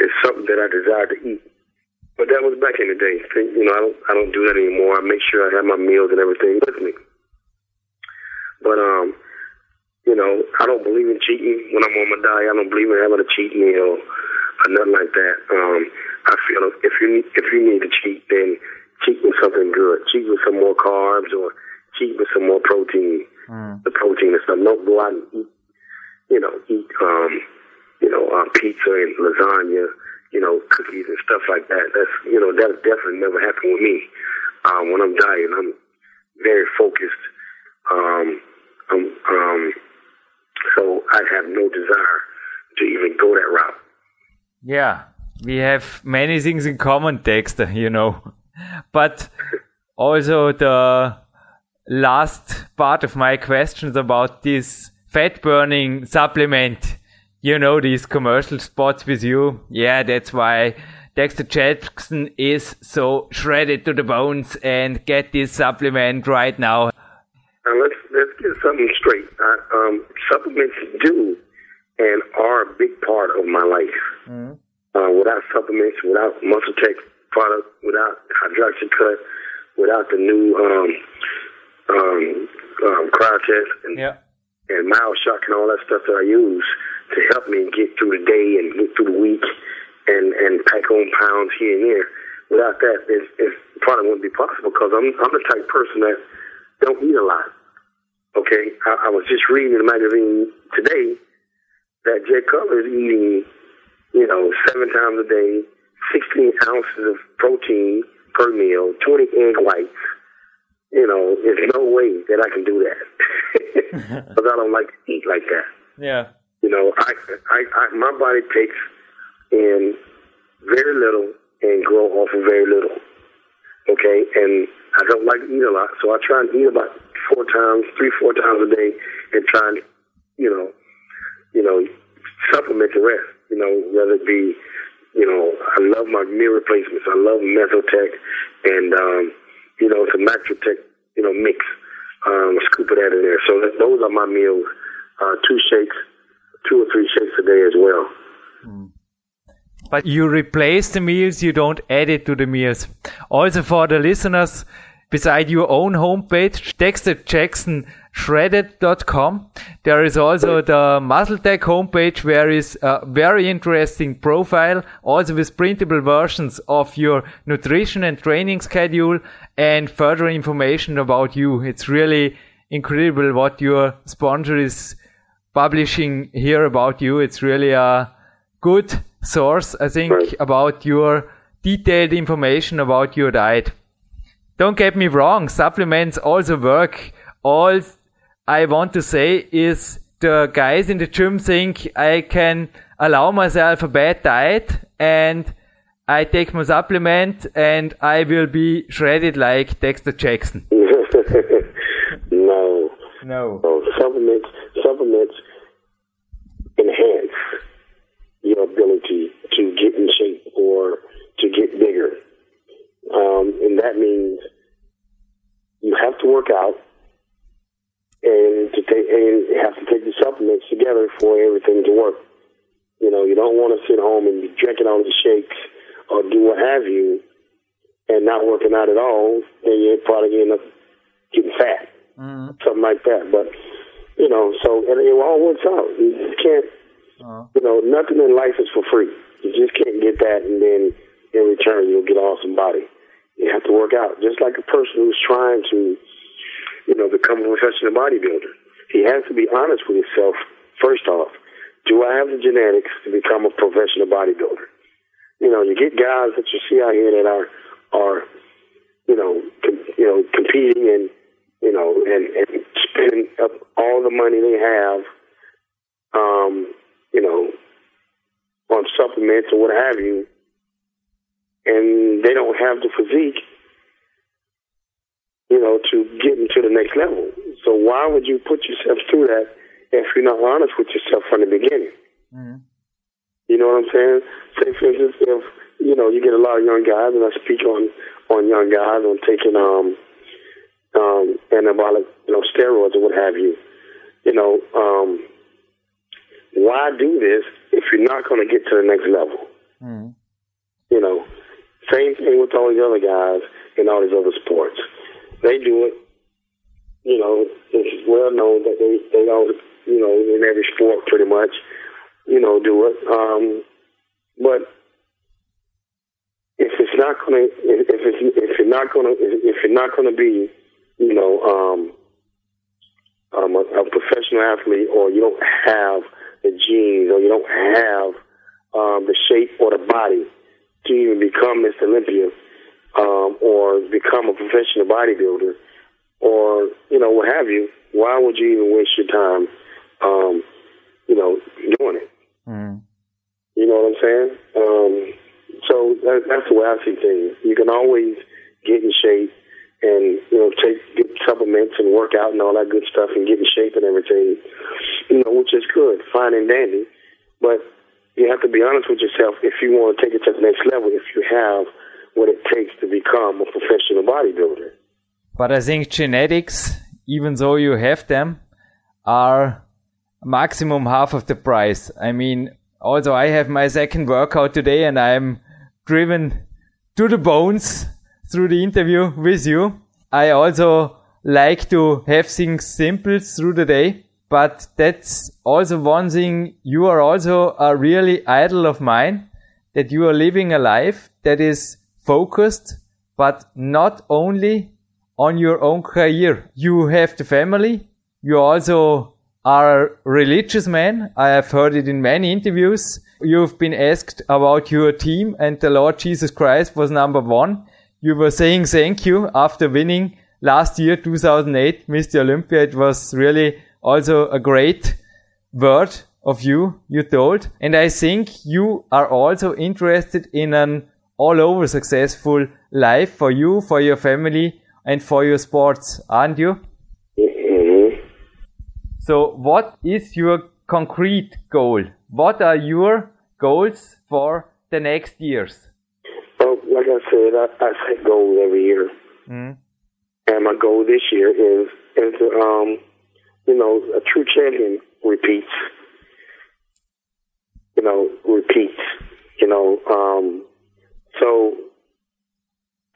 it's something that I desired to eat. But that was back in the day. You know, I don't I don't do that anymore. I make sure I have my meals and everything with me. But um, you know, I don't believe in cheating when I'm on my diet. I don't believe in having a cheat meal or nothing like that. Um, I feel if you if you need to cheat, then cheat with something good. Cheat with some more carbs or cheat with some more protein. Mm. The protein and stuff. Don't go out and eat, you know, eat um, you know, uh, pizza and lasagna you know, cookies and stuff like that. That's, you know, that definitely never happened with me. Um, when I'm dying, I'm very focused. Um, um, um, so I have no desire to even go that route. Yeah, we have many things in common, Dexter, you know. But also the last part of my questions about this fat burning supplement you know these commercial spots with you. Yeah, that's why Dexter Jackson is so shredded to the bones and get this supplement right now. Now let's let's get something straight. Uh, um, supplements do and are a big part of my life. Mm-hmm. Uh, without supplements, without Muscle Tech product, without Hydroxycut, without the new um, um, um, Cryotest and, yeah. And MyoShock and all that stuff that I use, to help me get through the day and get through the week and and pack on pounds here and there. Without that, it, it probably wouldn't be possible because I'm I'm the type of person that don't eat a lot. Okay, I, I was just reading in the magazine today that Jay Cutler is eating, you know, seven times a day, 16 ounces of protein per meal, 20 egg whites. You know, there's no way that I can do that because I don't like to eat like that. Yeah. You know, I, I, I, my body takes in very little and grow off of very little. Okay, and I don't like to eat a lot, so I try and eat about four times, three, four times a day, and try and, you know, you know, supplement the rest. You know, whether it be, you know, I love my meal replacements. I love Mesotech and, um, you know, some Macrotech, you know, mix. Um, scoop that in there. So that, those are my meals. Uh, two shakes, two or three shakes a day as well. But you replace the meals, you don't add it to the meals. Also for the listeners, beside your own homepage, dexterjacksonshredded.com, there is also the MuscleTech homepage where is a very interesting profile, also with printable versions of your nutrition and training schedule and further information about you. It's really incredible what your sponsor is publishing here about you. It's really a good source, I think, right. about your detailed information about your diet. don't get me wrong, supplements also work. All I want to say is the guys in the gym think I can allow myself a bad diet and I take my supplement and I will be shredded like Dexter Jackson. no. No. No. Supplements supplements enhance your ability to get in shape or to get bigger. Um, and that means you have to work out and to take and have to take the supplements together for everything to work. You know, you don't want to sit home and be drinking all the shakes or do what have you and not working out at all, then you're probably end up getting fat. Mm-hmm. Something like that. But you know, so and it all works out. You can't uh-huh. you know, nothing in life is for free. You just can't get that and then in return you'll get an awesome body. You have to work out. Just like a person who's trying to you know, become a professional bodybuilder. He has to be honest with himself, first off. Do I have the genetics to become a professional bodybuilder? You know, you get guys that you see out here that are, are, you know, com- you know, competing and, you know, and, and spending up all the money they have, um, you know, on supplements or what have you, and they don't have the physique you know, to getting to the next level. So why would you put yourself through that if you're not honest with yourself from the beginning? Mm-hmm. You know what I'm saying? Say, for instance, if you know you get a lot of young guys, and I speak on on young guys on taking um um anabolic, you know, steroids or what have you. You know, um, why do this if you're not going to get to the next level? Mm-hmm. You know, same thing with all these other guys in all these other sports they do it. You know, it's well known that they they all you know in every sport pretty much, you know, do it. Um, but if it's not gonna if it's if you're not gonna if you're not gonna be you know um, um, a, a professional athlete or you don't have the genes or you don't have um, the shape or the body to even become Mr. Olympia, um, or become a professional bodybuilder or, you know, what have you, why would you even waste your time, um, you know, doing it? Mm. You know what I'm saying? Um, so that, that's the way I see things. You can always get in shape and, you know, take get supplements and work out and all that good stuff and get in shape and everything, you know, which is good, fine and dandy. But you have to be honest with yourself if you want to take it to the next level, if you have – what it takes to become a professional bodybuilder. But I think genetics, even though you have them, are maximum half of the price. I mean, also I have my second workout today and I'm driven to the bones through the interview with you. I also like to have things simple through the day, but that's also one thing. You are also a really idol of mine that you are living a life that is focused, but not only on your own career. You have the family. You also are religious man. I have heard it in many interviews. You've been asked about your team and the Lord Jesus Christ was number one. You were saying thank you after winning last year, 2008, Mr. Olympia. It was really also a great word of you, you told. And I think you are also interested in an all over successful life for you, for your family, and for your sports, aren't you? So, what is your concrete goal? What are your goals for the next years? Well, like I said, I, I set goals every year, mm. and my goal this year is is um, you know, a true champion repeats. You know, repeats. You know, um, so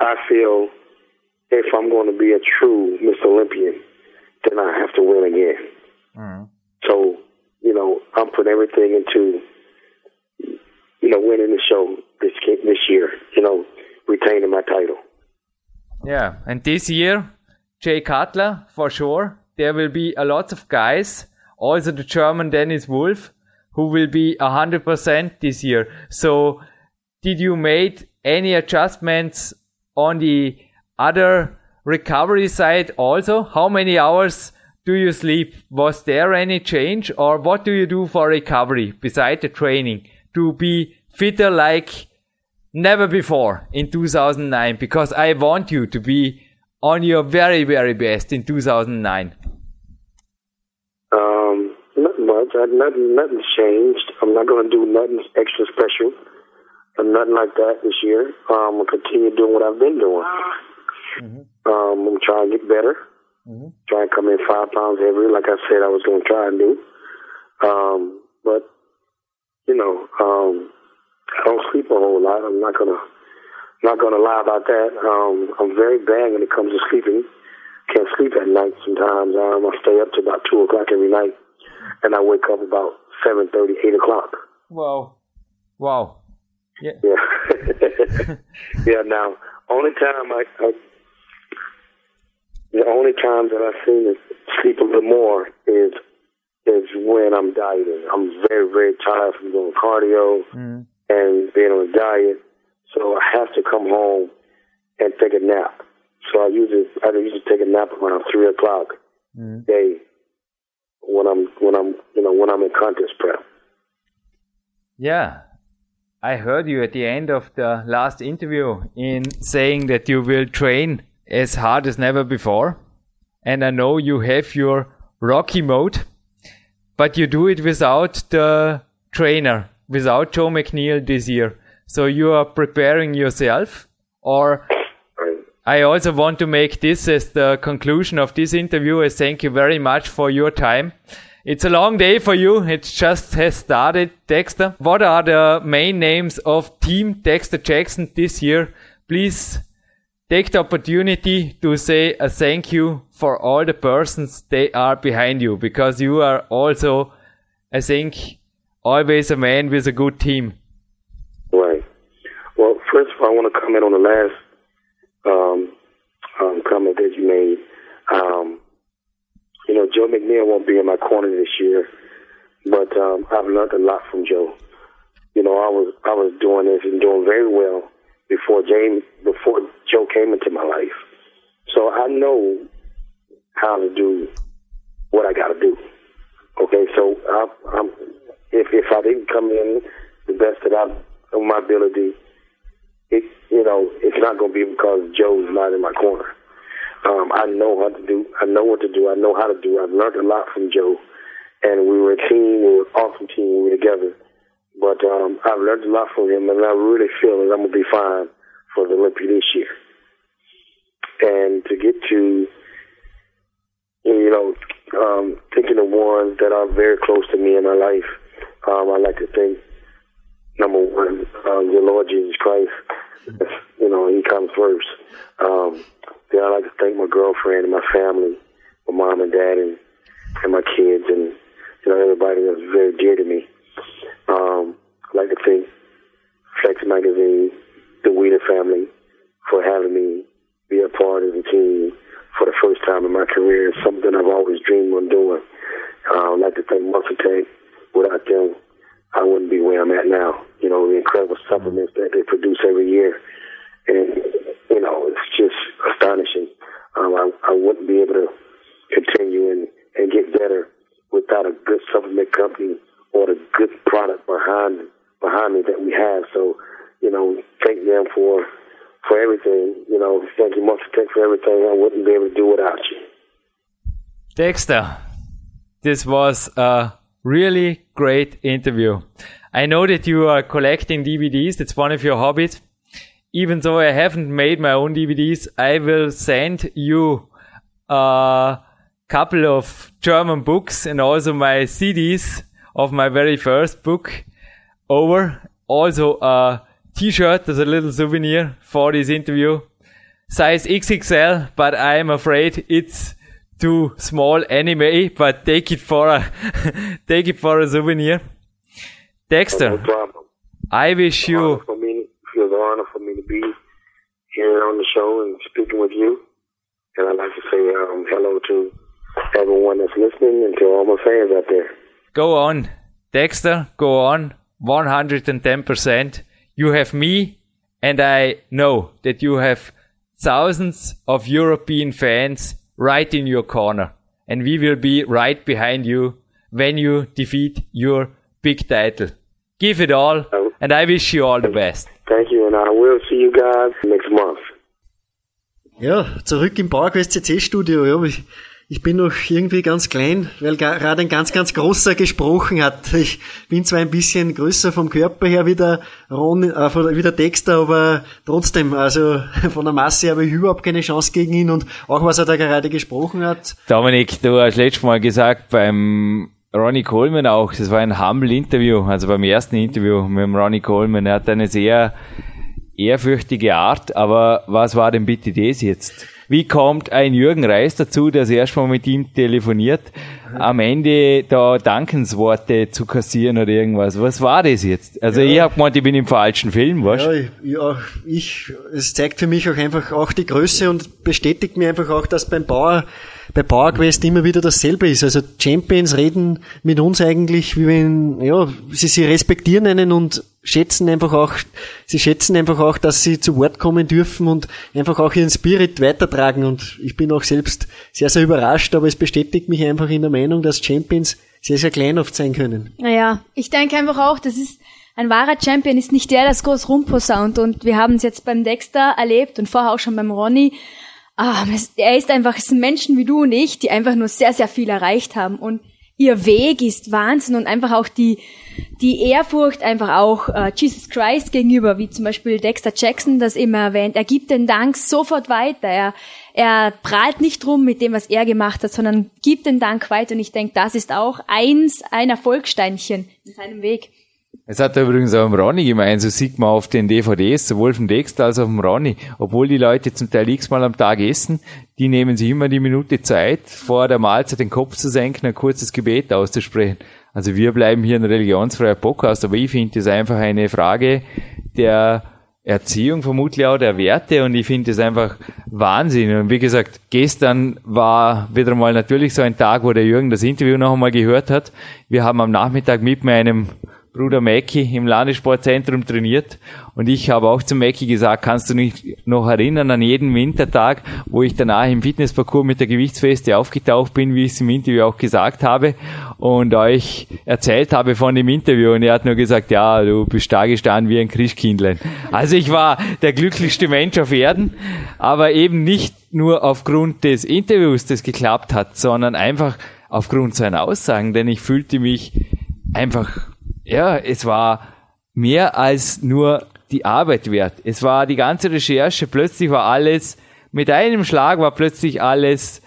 I feel if I'm going to be a true Mr. Olympian, then I have to win again. Mm. So, you know, I'm putting everything into, you know, winning the show this this year. You know, retaining my title. Yeah, and this year, Jay Cutler for sure. There will be a lot of guys, also the German Dennis Wolf, who will be hundred percent this year. So did you made any adjustments on the other recovery side also? How many hours do you sleep? Was there any change or what do you do for recovery beside the training to be fitter like never before in 2009? Because I want you to be on your very, very best in 2009. Um, not much. I, nothing, nothing's changed. I'm not going to do nothing extra special or nothing like that this year. Um, I'll continue doing what I've been doing. Mm-hmm. Um, I'm trying to get better. Mm-hmm. Try and come in five pounds heavier, like I said I was going to try and do. Um, but you know, um, I don't sleep a whole lot. I'm not gonna not gonna lie about that. Um, I'm very bad when it comes to sleeping. Can't sleep at night sometimes. Um, I stay up to about two o'clock every night, and I wake up about seven thirty, eight o'clock. Wow, wow. Yeah. Yeah. yeah. Now, only time I, I the only time that I seem to sleep a little more is is when I'm dieting. I'm very, very tired from doing cardio mm. and being on a diet. So I have to come home and take a nap. So I usually I usually take a nap around three o'clock mm. day when I'm when I'm you know when I'm in contest prep. Yeah. I heard you at the end of the last interview in saying that you will train as hard as never before. And I know you have your Rocky mode, but you do it without the trainer, without Joe McNeil this year. So you are preparing yourself or I also want to make this as the conclusion of this interview as thank you very much for your time. It's a long day for you. It just has started, Dexter. What are the main names of Team Dexter Jackson this year? Please take the opportunity to say a thank you for all the persons they are behind you because you are also, I think, always a man with a good team. Right. Well, first of all, I want to comment on the last um, um, comment that you made. Um, you know, Joe McNeil won't be in my corner this year, but um, I've learned a lot from Joe. You know, I was I was doing this and doing very well before James, before Joe came into my life. So I know how to do what I got to do. Okay, so I, I'm, if if I didn't come in the best that I of my ability, it you know it's not going to be because Joe's not in my corner. Um, I know how to do. I know what to do. I know how to do. I've learned a lot from Joe, and we were a team. We were an awesome team. We were together. But um, I've learned a lot from him, and I really feel that I'm gonna be fine for the Olympia this year. And to get to, you know, um, thinking of ones that are very close to me in my life, um, I like to think number one, um, the Lord Jesus Christ. You know, He comes first. Um, then I like to thank my girlfriend and my family, my mom and dad, and and my kids, and you know everybody that's very dear to me. Um, I'd like to thank Flex Magazine, the Weider family, for having me be a part of the team for the first time in my career. It's something I've always dreamed of doing. Uh, I'd like to thank Muscle Tech. Without them, I wouldn't be where I'm at now. You know, the incredible supplements that they produce every year. And, you know, it's just astonishing. Um, I, I wouldn't be able to continue and, and get better without a good supplement company or the good product behind behind me that we have. So, you know, thank them for for everything. You know, thank you, Muscle Tech, for everything. I wouldn't be able to do without you. Dexter, this was a really great interview. I know that you are collecting DVDs. That's one of your hobbies. Even though I haven't made my own DVDs, I will send you a couple of German books and also my CDs of my very first book over. Also a t-shirt as a little souvenir for this interview. Size XXL, but I am afraid it's too small anyway, but take it for a, take it for a souvenir. Dexter, no problem. I wish you. For me, it feels an honor for me to be here on the show and speaking with you. And I'd like to say um, hello to everyone that's listening and to all my fans out there. Go on, Dexter, go on, 110%. You have me, and I know that you have thousands of European fans right in your corner. And we will be right behind you when you defeat your big title. Give it all, oh. and I wish you all the best. Thank you, and I will see you guys next month. Ja, zurück im PowerQuest CC Studio. Ja, ich, bin noch irgendwie ganz klein, weil gerade ein ganz, ganz großer gesprochen hat. Ich bin zwar ein bisschen größer vom Körper her wie der, Ron, äh, wie der Dexter, aber trotzdem, also von der Masse habe ich überhaupt keine Chance gegen ihn und auch was er da gerade gesprochen hat. Dominik, du hast letztes Mal gesagt beim Ronnie Coleman auch, das war ein Humble-Interview, also beim ersten Interview mit dem Ronnie Coleman. Er hat eine sehr ehrfürchtige Art, aber was war denn bitte das jetzt? Wie kommt ein Jürgen Reis dazu, der erst mal mit ihm telefoniert, am Ende da Dankensworte zu kassieren oder irgendwas? Was war das jetzt? Also ja. ich hab gemeint, ich bin im falschen Film, was? Ja, ja, ich, es zeigt für mich auch einfach auch die Größe und bestätigt mir einfach auch, dass beim Bauer bei PowerQuest immer wieder dasselbe ist. Also Champions reden mit uns eigentlich, wie wenn, ja, sie, sie respektieren einen und schätzen einfach auch, sie schätzen einfach auch, dass sie zu Wort kommen dürfen und einfach auch ihren Spirit weitertragen. Und ich bin auch selbst sehr, sehr überrascht, aber es bestätigt mich einfach in der Meinung, dass Champions sehr, sehr klein oft sein können. Naja, ich denke einfach auch, das ist, ein wahrer Champion ist nicht der, das groß rumposaunt und wir haben es jetzt beim Dexter erlebt und vorher auch schon beim Ronny ah, er ist einfach, es sind Menschen wie du und ich, die einfach nur sehr, sehr viel erreicht haben und ihr Weg ist Wahnsinn und einfach auch die, die Ehrfurcht einfach auch äh, Jesus Christ gegenüber, wie zum Beispiel Dexter Jackson das immer erwähnt. Er gibt den Dank sofort weiter. Er, er prahlt nicht drum mit dem, was er gemacht hat, sondern gibt den Dank weiter. Und ich denke, das ist auch eins, ein Erfolgssteinchen in seinem Weg. Es hat übrigens auch im Ronny gemeint, so sieht man auf den DVDs, sowohl vom Dexter als auch vom Ronny, obwohl die Leute zum Teil x-mal am Tag essen, die nehmen sich immer die Minute Zeit, vor der Mahlzeit den Kopf zu senken, ein kurzes Gebet auszusprechen. Also wir bleiben hier ein religionsfreier Podcast, aber ich finde das einfach eine Frage der Erziehung vermutlich auch der Werte und ich finde das einfach Wahnsinn. Und wie gesagt, gestern war wieder mal natürlich so ein Tag, wo der Jürgen das Interview noch einmal gehört hat. Wir haben am Nachmittag mit meinem Bruder Mackie im Landessportzentrum trainiert. Und ich habe auch zu Mackie gesagt, kannst du dich noch erinnern an jeden Wintertag, wo ich danach im Fitnessparcours mit der Gewichtsfeste aufgetaucht bin, wie ich es im Interview auch gesagt habe und euch erzählt habe von dem Interview. Und er hat nur gesagt, ja, du bist da gestanden wie ein Christkindlein. Also ich war der glücklichste Mensch auf Erden, aber eben nicht nur aufgrund des Interviews, das geklappt hat, sondern einfach aufgrund seiner Aussagen, denn ich fühlte mich einfach ja, es war mehr als nur die Arbeit wert. Es war die ganze Recherche, plötzlich war alles, mit einem Schlag war plötzlich alles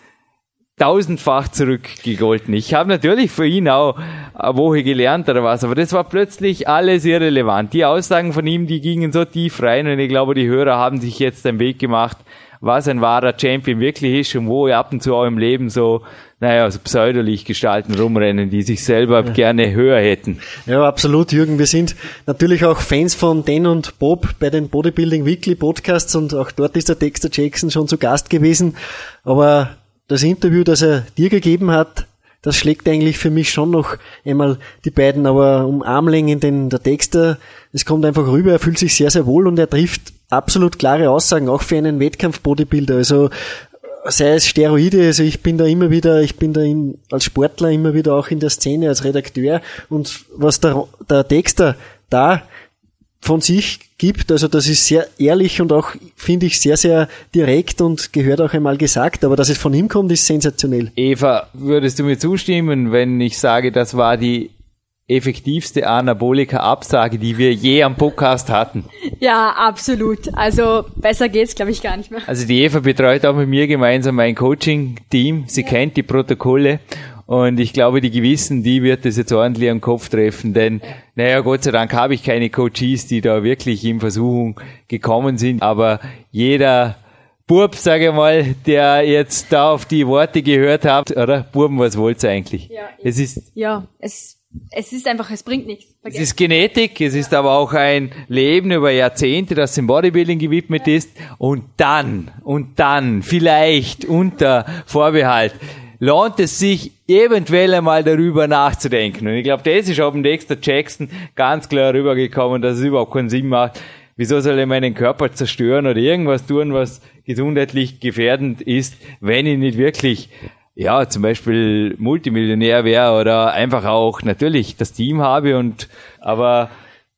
tausendfach zurückgegolten. Ich habe natürlich für ihn auch eine Woche gelernt oder was, aber das war plötzlich alles irrelevant. Die Aussagen von ihm, die gingen so tief rein und ich glaube, die Hörer haben sich jetzt einen Weg gemacht, was ein wahrer Champion wirklich ist und wo ihr ab und zu auch im Leben so naja, so Pseudolichtgestalten rumrennen, die sich selber ja. gerne höher hätten. Ja, absolut, Jürgen. Wir sind natürlich auch Fans von Dan und Bob bei den Bodybuilding Weekly Podcasts und auch dort ist der Dexter Jackson schon zu Gast gewesen. Aber das Interview, das er dir gegeben hat, das schlägt eigentlich für mich schon noch einmal die beiden, aber um Armlängen, denn der Dexter, es kommt einfach rüber, er fühlt sich sehr, sehr wohl und er trifft absolut klare Aussagen, auch für einen Wettkampf-Bodybuilder. Also sei es Steroide, also ich bin da immer wieder, ich bin da in, als Sportler immer wieder auch in der Szene als Redakteur und was der, der Texter da von sich gibt, also das ist sehr ehrlich und auch, finde ich, sehr, sehr direkt und gehört auch einmal gesagt, aber dass es von ihm kommt, ist sensationell. Eva, würdest du mir zustimmen, wenn ich sage, das war die effektivste Anabolika-Absage, die wir je am Podcast hatten. Ja, absolut. Also besser geht's, glaube ich, gar nicht mehr. Also die Eva betreut auch mit mir gemeinsam mein Coaching-Team. Sie ja. kennt die Protokolle und ich glaube, die Gewissen, die wird es jetzt ordentlich am Kopf treffen, denn, naja, Gott sei Dank habe ich keine Coaches, die da wirklich in Versuchung gekommen sind, aber jeder Bub, sage ich mal, der jetzt da auf die Worte gehört hat, oder? Buben, was wollt ihr eigentlich? Ja, es ist, ja, es es ist einfach, es bringt nichts. Vergesst. Es ist Genetik, es ist aber auch ein Leben über Jahrzehnte, das dem Bodybuilding gewidmet ist. Und dann, und dann, vielleicht unter Vorbehalt, lohnt es sich eventuell einmal darüber nachzudenken. Und ich glaube, das ist auf dem Dexter Jackson ganz klar rübergekommen, dass es überhaupt keinen Sinn macht, wieso soll ich meinen Körper zerstören oder irgendwas tun, was gesundheitlich gefährdend ist, wenn ich nicht wirklich ja, zum Beispiel Multimillionär wäre oder einfach auch natürlich das Team habe und aber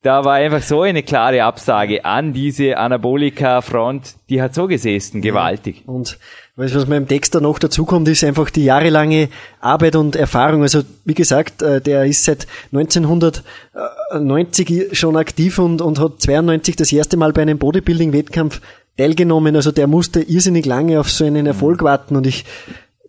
da war einfach so eine klare Absage an diese Anabolika-Front, die hat so gesessen, gewaltig. Und was, was meinem Text da noch dazukommt, ist einfach die jahrelange Arbeit und Erfahrung. Also wie gesagt, äh, der ist seit 1990 schon aktiv und, und hat 92 das erste Mal bei einem Bodybuilding-Wettkampf teilgenommen. Also der musste irrsinnig lange auf so einen Erfolg warten und ich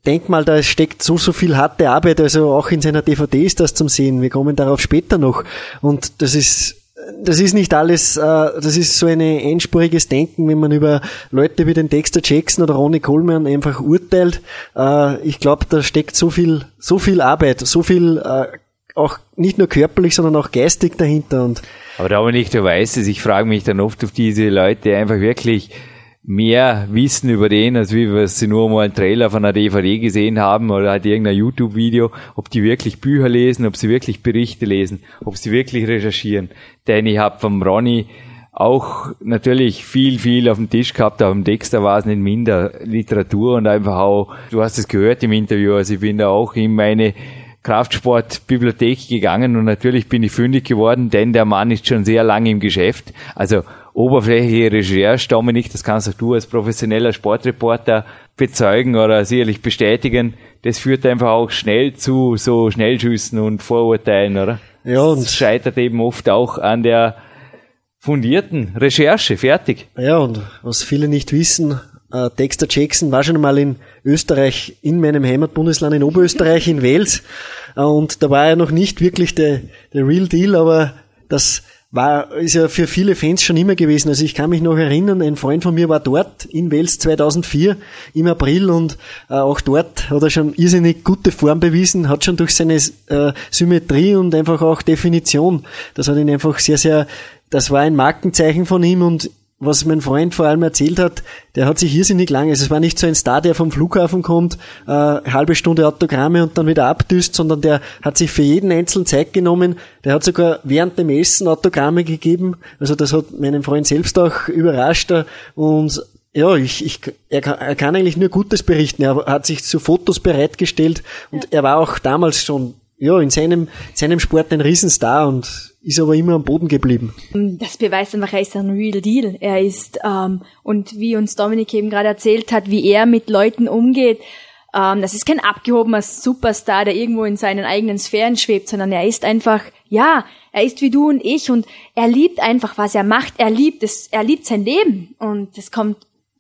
denk mal, da steckt so, so viel harte Arbeit, also auch in seiner DVD ist das zum Sehen. Wir kommen darauf später noch. Und das ist das ist nicht alles, äh, das ist so ein einspuriges Denken, wenn man über Leute wie den Dexter Jackson oder Ronnie Coleman einfach urteilt. Äh, ich glaube, da steckt so viel, so viel Arbeit, so viel äh, auch nicht nur körperlich, sondern auch geistig dahinter. Und Aber Dominik, du weißt es, ich frage mich dann oft, ob diese Leute einfach wirklich mehr wissen über den, als wie wir sie nur mal einen Trailer von einer DVD gesehen haben oder halt irgendein YouTube-Video, ob die wirklich Bücher lesen, ob sie wirklich Berichte lesen, ob sie wirklich recherchieren. Denn ich habe vom Ronny auch natürlich viel, viel auf dem Tisch gehabt, aber im Dexter war es nicht minder Literatur und einfach auch, du hast es gehört im Interview, also ich bin da auch in meine Kraftsportbibliothek gegangen und natürlich bin ich fündig geworden, denn der Mann ist schon sehr lange im Geschäft. Also oberflächliche Recherche, Dominik, das kannst auch du als professioneller Sportreporter bezeugen oder sicherlich bestätigen. Das führt einfach auch schnell zu so Schnellschüssen und Vorurteilen, oder? Ja, und es scheitert eben oft auch an der fundierten Recherche. Fertig. Ja, und was viele nicht wissen, äh, Dexter Jackson war schon einmal in Österreich, in meinem Heimatbundesland in Oberösterreich, in Wales. Äh, und da war er noch nicht wirklich der, der Real Deal, aber das war, ist ja für viele Fans schon immer gewesen. Also ich kann mich noch erinnern, ein Freund von mir war dort in Wales 2004 im April und äh, auch dort hat er schon irrsinnig gute Form bewiesen, hat schon durch seine äh, Symmetrie und einfach auch Definition, das hat ihn einfach sehr, sehr, das war ein Markenzeichen von ihm und was mein Freund vor allem erzählt hat, der hat sich irrsinnig lange, also es war nicht so ein Star, der vom Flughafen kommt, äh, halbe Stunde Autogramme und dann wieder abdüst, sondern der hat sich für jeden einzelnen Zeit genommen, der hat sogar während dem Essen Autogramme gegeben, also das hat meinen Freund selbst auch überrascht und ja, ich, ich, er, kann, er kann eigentlich nur Gutes berichten. Er hat sich zu Fotos bereitgestellt und ja. er war auch damals schon ja, in seinem, seinem Sport ein Riesenstar und ist aber immer am Boden geblieben. Das beweist einfach, er ist ein Real Deal. Er ist, ähm, und wie uns Dominik eben gerade erzählt hat, wie er mit Leuten umgeht, ähm, das ist kein abgehobener Superstar, der irgendwo in seinen eigenen Sphären schwebt, sondern er ist einfach, ja, er ist wie du und ich und er liebt einfach, was er macht. Er liebt es, er liebt sein Leben und das kommt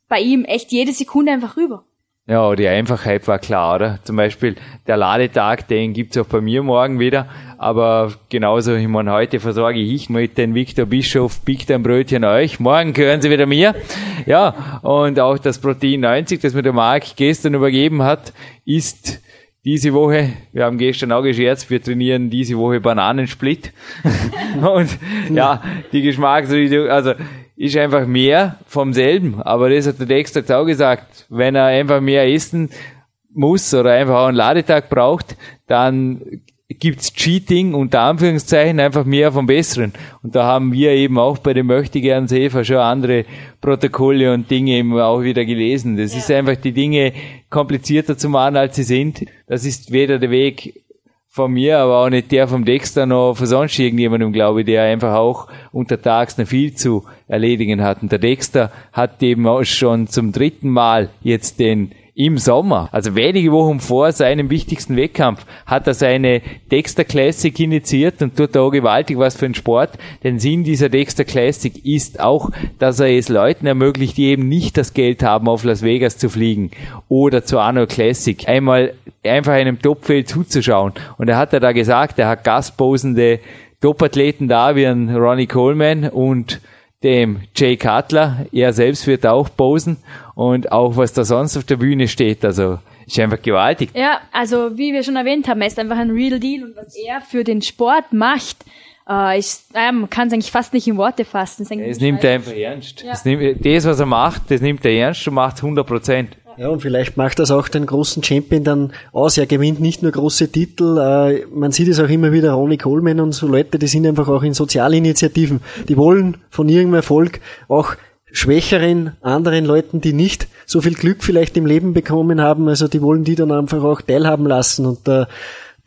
bei ihm echt jede Sekunde einfach rüber. Ja, die Einfachheit war klar, oder? Zum Beispiel der Ladetag, den gibt's auch bei mir morgen wieder. Aber genauso, ich meine, heute versorge ich mit den Victor Bischof, biegt ein Brötchen euch. Morgen gehören sie wieder mir. Ja, und auch das Protein 90, das mir der Marc gestern übergeben hat, ist diese Woche, wir haben gestern auch gescherzt, wir trainieren diese Woche Bananensplit. und ja, die Geschmacksrichtung, also ist einfach mehr vom selben. Aber das hat der Dexter auch gesagt. Wenn er einfach mehr essen muss oder einfach auch einen Ladetag braucht, dann gibt's Cheating unter Anführungszeichen einfach mehr vom Besseren. Und da haben wir eben auch bei den Möchtegern Sefer schon andere Protokolle und Dinge eben auch wieder gelesen. Das ja. ist einfach die Dinge komplizierter zu machen, als sie sind. Das ist weder der Weg von mir, aber auch nicht der vom Dexter noch von sonst irgendjemandem, glaube ich, der einfach auch untertags noch viel zu erledigen hat. Und der Dexter hat eben auch schon zum dritten Mal jetzt den im Sommer, also wenige Wochen vor seinem wichtigsten Wettkampf, hat er seine Dexter Classic initiiert und tut da auch gewaltig was für den Sport. Denn Sinn dieser Dexter Classic ist auch, dass er es Leuten ermöglicht, die eben nicht das Geld haben, auf Las Vegas zu fliegen oder zur Anno Classic, einmal einfach einem Topfeld zuzuschauen. Und er hat ja da gesagt, er hat gastposende Topathleten da, wie ein Ronnie Coleman und dem Jay Cutler. Er selbst wird auch posen und auch was da sonst auf der Bühne steht, also ist einfach gewaltig. Ja, also wie wir schon erwähnt haben, er ist einfach ein Real Deal und was er für den Sport macht, äh, ist, äh, man kann es eigentlich fast nicht in Worte fassen. Es nimmt er einfach ernst. Ja. Das, nimmt, das, was er macht, das nimmt er ernst und macht 100 Prozent. Ja, und vielleicht macht das auch den großen Champion dann aus. Er gewinnt nicht nur große Titel, äh, man sieht es auch immer wieder, Ronnie Coleman und so Leute, die sind einfach auch in Sozialinitiativen. Die wollen von ihrem Erfolg auch schwächeren anderen Leuten, die nicht so viel Glück vielleicht im Leben bekommen haben, also die wollen die dann einfach auch teilhaben lassen. Und äh,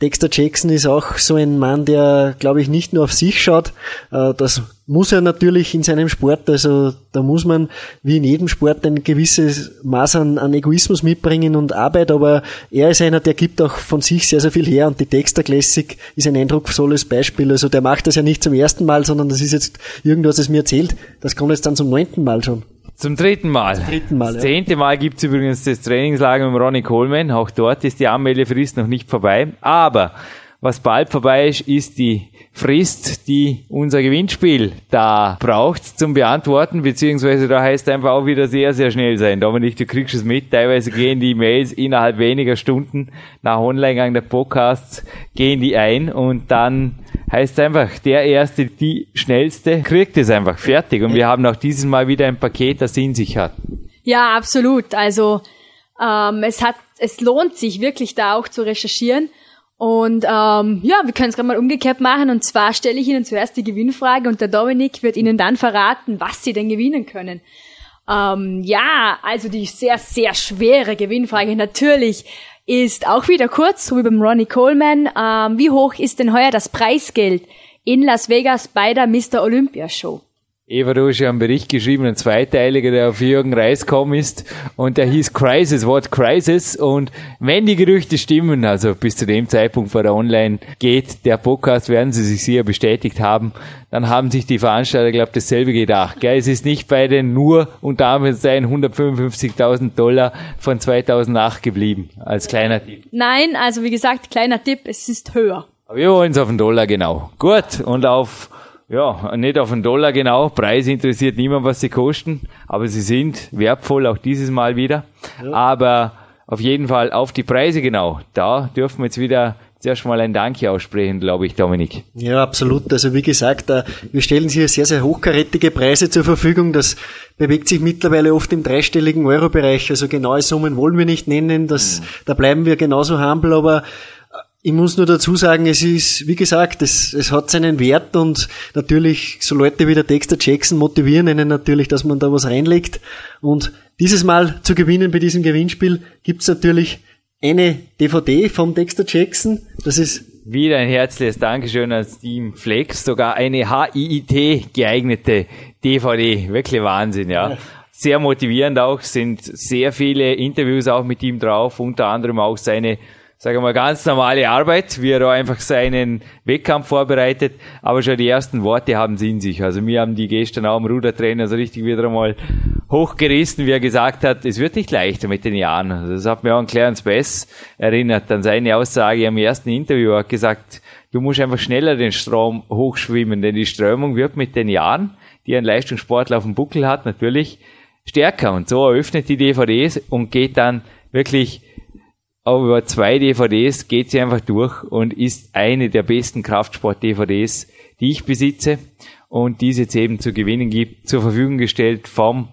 Dexter Jackson ist auch so ein Mann, der, glaube ich, nicht nur auf sich schaut. Äh, das muss er natürlich in seinem Sport. Also da muss man wie in jedem Sport ein gewisses Maß an, an Egoismus mitbringen und Arbeit. Aber er ist einer, der gibt auch von sich sehr, sehr viel her. Und die Dexter Classic ist ein eindrucksvolles Beispiel. Also der macht das ja nicht zum ersten Mal, sondern das ist jetzt irgendwas, das mir erzählt. Das kommt jetzt dann zum neunten Mal schon. Zum dritten Mal. Zum dritten Mal, das ja. zehnte Mal gibt's übrigens das Trainingslager mit Ronnie Coleman. Auch dort ist die Anmeldefrist noch nicht vorbei. Aber was bald vorbei ist, ist die Frist, die unser Gewinnspiel da braucht zum Beantworten, beziehungsweise da heißt einfach auch wieder sehr, sehr schnell sein. Dominik, du kriegst es mit, teilweise gehen die Mails innerhalb weniger Stunden nach Online-Gang der Podcasts, gehen die ein und dann heißt einfach, der Erste, die Schnellste, kriegt es einfach fertig. Und wir haben auch dieses Mal wieder ein Paket, das in sich hat. Ja, absolut. Also ähm, es hat, es lohnt sich wirklich da auch zu recherchieren. Und ähm, ja, wir können es gerade mal umgekehrt machen. Und zwar stelle ich Ihnen zuerst die Gewinnfrage und der Dominik wird Ihnen dann verraten, was Sie denn gewinnen können. Ähm, ja, also die sehr, sehr schwere Gewinnfrage natürlich ist auch wieder kurz, so wie beim Ronnie Coleman. Ähm, wie hoch ist denn heuer das Preisgeld in Las Vegas bei der Mr. Olympia Show? Eva, du hast ja einen Bericht geschrieben, ein zweiteiliger, der auf Jürgen Reis gekommen ist und der hieß Crisis, What Crisis und wenn die Gerüchte stimmen, also bis zu dem Zeitpunkt, wo er online geht, der Podcast, werden sie sich sicher bestätigt haben, dann haben sich die Veranstalter, glaube ich, dasselbe gedacht. Gell? Es ist nicht bei den nur unter Anführungszeichen 155.000 Dollar von 2008 geblieben, als kleiner Tipp. Nein, also wie gesagt, kleiner Tipp, es ist höher. Aber wir wollen es auf den Dollar genau. Gut, und auf ja, nicht auf den Dollar genau. Preis interessiert niemand, was sie kosten, aber sie sind wertvoll, auch dieses Mal wieder. Ja. Aber auf jeden Fall auf die Preise genau. Da dürfen wir jetzt wieder zuerst mal ein Danke aussprechen, glaube ich, Dominik. Ja, absolut. Also wie gesagt, äh, wir stellen hier sehr, sehr hochkarätige Preise zur Verfügung. Das bewegt sich mittlerweile oft im dreistelligen Euro-Bereich. Also genaue Summen wollen wir nicht nennen. Das, mhm. Da bleiben wir genauso humble, aber ich muss nur dazu sagen, es ist, wie gesagt, es, es hat seinen Wert und natürlich so Leute wie der Dexter Jackson motivieren einen natürlich, dass man da was reinlegt. Und dieses Mal zu gewinnen bei diesem Gewinnspiel gibt's natürlich eine DVD vom Dexter Jackson. Das ist wieder ein herzliches Dankeschön ans Team Flex, sogar eine HIIT geeignete DVD. Wirklich Wahnsinn, ja. ja. Sehr motivierend auch, sind sehr viele Interviews auch mit ihm drauf, unter anderem auch seine sagen wir mal, ganz normale Arbeit, wie er da einfach seinen Wettkampf vorbereitet, aber schon die ersten Worte haben sie in sich. Also wir haben die gestern auch im Rudertrainer so richtig wieder einmal hochgerissen, wie er gesagt hat, es wird nicht leichter mit den Jahren. Also das hat mir auch an Clarence Bess erinnert an seine Aussage im ersten Interview. Er hat gesagt, du musst einfach schneller den Strom hochschwimmen, denn die Strömung wird mit den Jahren, die ein Leistungssportler auf dem Buckel hat, natürlich stärker. Und so eröffnet die DVDs und geht dann wirklich aber über zwei DVDs geht sie einfach durch und ist eine der besten Kraftsport-DVDs, die ich besitze und diese jetzt eben zu gewinnen gibt, zur Verfügung gestellt vom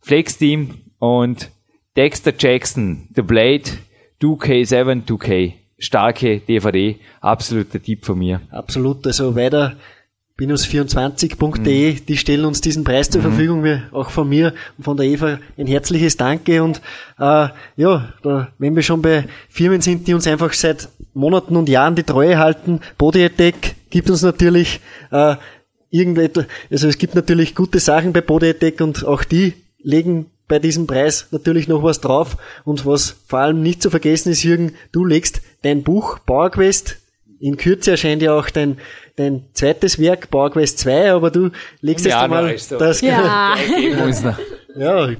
Flex-Team und Dexter Jackson, The Blade 2K7 2K. Starke DVD, absoluter Tipp von mir. Absolut, also weiter binus24.de, mhm. die stellen uns diesen Preis zur mhm. Verfügung, wir, auch von mir und von der Eva ein herzliches Danke und äh, ja, da, wenn wir schon bei Firmen sind, die uns einfach seit Monaten und Jahren die Treue halten, Body Attack gibt uns natürlich äh, irgendetwas, also es gibt natürlich gute Sachen bei Body Attack und auch die legen bei diesem Preis natürlich noch was drauf und was vor allem nicht zu vergessen ist, Jürgen, du legst dein Buch Power Quest in Kürze erscheint ja auch dein, dein zweites Werk, PowerQuest 2, aber du legst jetzt einmal das, ja. Ja,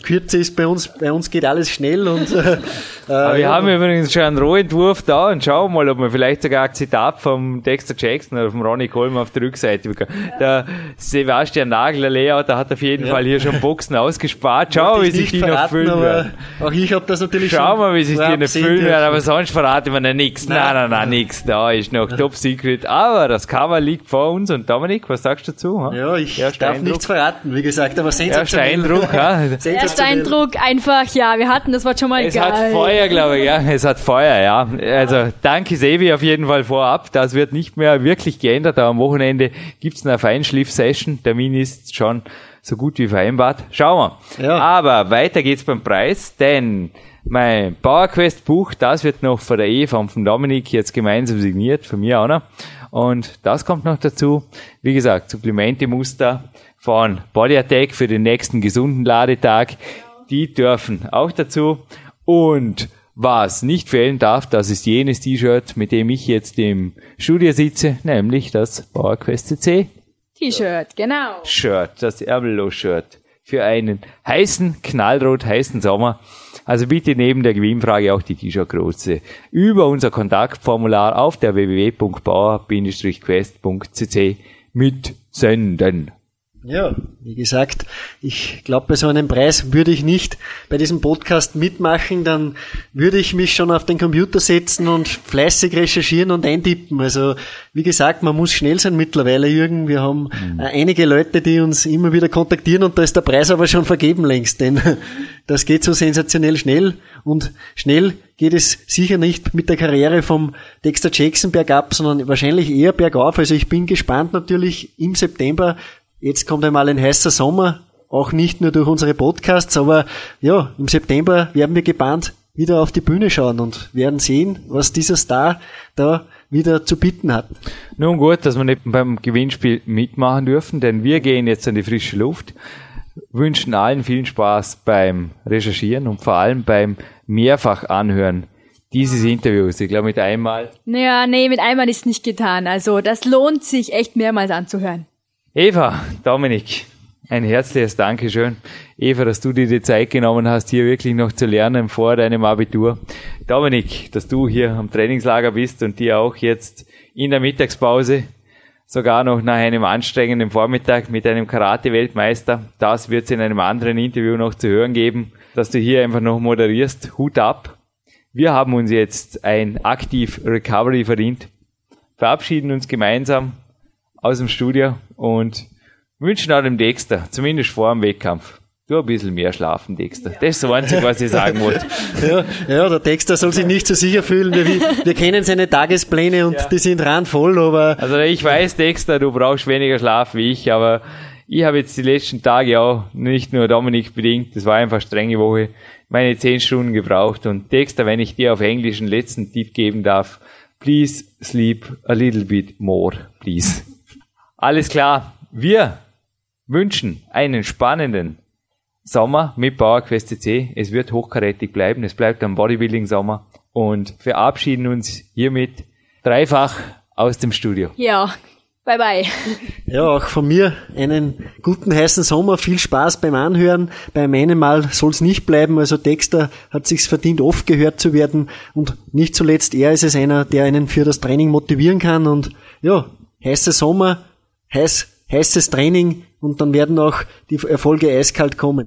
Kürze ist bei uns, bei uns geht alles schnell und, äh, Aber wir ja. haben übrigens schon einen Rohentwurf da und schauen mal, ob wir vielleicht sogar ein Zitat vom Dexter Jackson oder vom Ronnie Coleman auf der Rückseite bekommen. Der Sebastian Nagler Layout, der hat auf jeden ja. Fall hier schon Boxen ausgespart. Schau, wie sich die noch füllen werden. Auch ich habe das natürlich Schau mal, wie sich die noch füllen werden, aber sonst verraten wir noch nichts. Nein, nein, nein, nichts. Da ist noch Top Secret. Aber das Cover liegt vor uns und Dominik, was sagst du dazu? Ja, ich darf nichts verraten, wie gesagt, aber sensationell. Erster Eindruck, ja Erster Eindruck einfach, ja, wir hatten das Wort schon mal Es geil. hat Feuer, glaube ich, ja. Es hat Feuer, ja. Also danke Sevi auf jeden Fall vorab. Das wird nicht mehr wirklich geändert. Aber am Wochenende gibt's eine Feinschliff-Session. Termin ist schon so gut wie vereinbart. Schauen wir. Ja. Aber weiter geht's beim Preis, denn mein PowerQuest Buch, das wird noch von der Eva und von Dominik jetzt gemeinsam signiert, von mir auch noch. Und das kommt noch dazu. Wie gesagt, Supplemente-Muster von Body Attack für den nächsten gesunden Ladetag. Die dürfen auch dazu. Und was nicht fehlen darf, das ist jenes T-Shirt, mit dem ich jetzt im Studio sitze, nämlich das PowerQuest CC T-Shirt, genau. Shirt, das Ärmellos-Shirt für einen heißen, knallrot heißen Sommer. Also bitte neben der Gewinnfrage auch die T-Shirt-Größe über unser Kontaktformular auf der www.bauer-quest.cc mit senden. Ja, wie gesagt, ich glaube, bei so einem Preis würde ich nicht bei diesem Podcast mitmachen, dann würde ich mich schon auf den Computer setzen und fleißig recherchieren und eintippen. Also, wie gesagt, man muss schnell sein mittlerweile, Jürgen. Wir haben äh, einige Leute, die uns immer wieder kontaktieren und da ist der Preis aber schon vergeben längst, denn das geht so sensationell schnell und schnell geht es sicher nicht mit der Karriere vom Dexter Jackson bergab, sondern wahrscheinlich eher bergauf. Also ich bin gespannt natürlich im September, Jetzt kommt einmal ein heißer Sommer, auch nicht nur durch unsere Podcasts, aber ja, im September werden wir gebannt wieder auf die Bühne schauen und werden sehen, was dieser Star da wieder zu bieten hat. Nun gut, dass wir nicht beim Gewinnspiel mitmachen dürfen, denn wir gehen jetzt an die frische Luft, wünschen allen viel Spaß beim Recherchieren und vor allem beim mehrfach anhören dieses Interviews. Ich glaube mit einmal. Naja, nee, mit einmal ist nicht getan. Also das lohnt sich echt mehrmals anzuhören. Eva, Dominik, ein herzliches Dankeschön. Eva, dass du dir die Zeit genommen hast, hier wirklich noch zu lernen vor deinem Abitur. Dominik, dass du hier am Trainingslager bist und dir auch jetzt in der Mittagspause, sogar noch nach einem anstrengenden Vormittag mit einem Karate-Weltmeister, das wird es in einem anderen Interview noch zu hören geben, dass du hier einfach noch moderierst. Hut ab. Wir haben uns jetzt ein aktiv Recovery verdient, verabschieden uns gemeinsam aus dem Studio und wünschen auch dem Dexter, zumindest vor dem Wettkampf, du ein bisschen mehr schlafen, Dexter. Das ist das Einzige, was ich sagen wollte. Ja, ja, der Dexter soll sich nicht so sicher fühlen. Wir, wir kennen seine Tagespläne und Ja. die sind randvoll, aber Also ich weiß, Dexter, du brauchst weniger Schlaf wie ich, aber ich habe jetzt die letzten Tage auch nicht nur Dominik bedingt, das war einfach strenge Woche, meine zehn Stunden gebraucht und Dexter, wenn ich dir auf Englisch einen letzten Tipp geben darf, please sleep a little bit more, please. Alles klar, wir wünschen einen spannenden Sommer mit PowerQuest CC. Es wird hochkarätig bleiben, es bleibt ein Bodybuilding-Sommer und verabschieden uns hiermit dreifach aus dem Studio. Ja, bye bye. ja, auch von mir einen guten heißen Sommer, viel Spaß beim Anhören. Bei meinem Mal soll es nicht bleiben. Also Dexter hat sich's verdient, oft gehört zu werden und nicht zuletzt er ist es einer, der einen für das Training motivieren kann und ja, heißer Sommer, heiß, heißes Training und dann werden auch die Erfolge eiskalt kommen.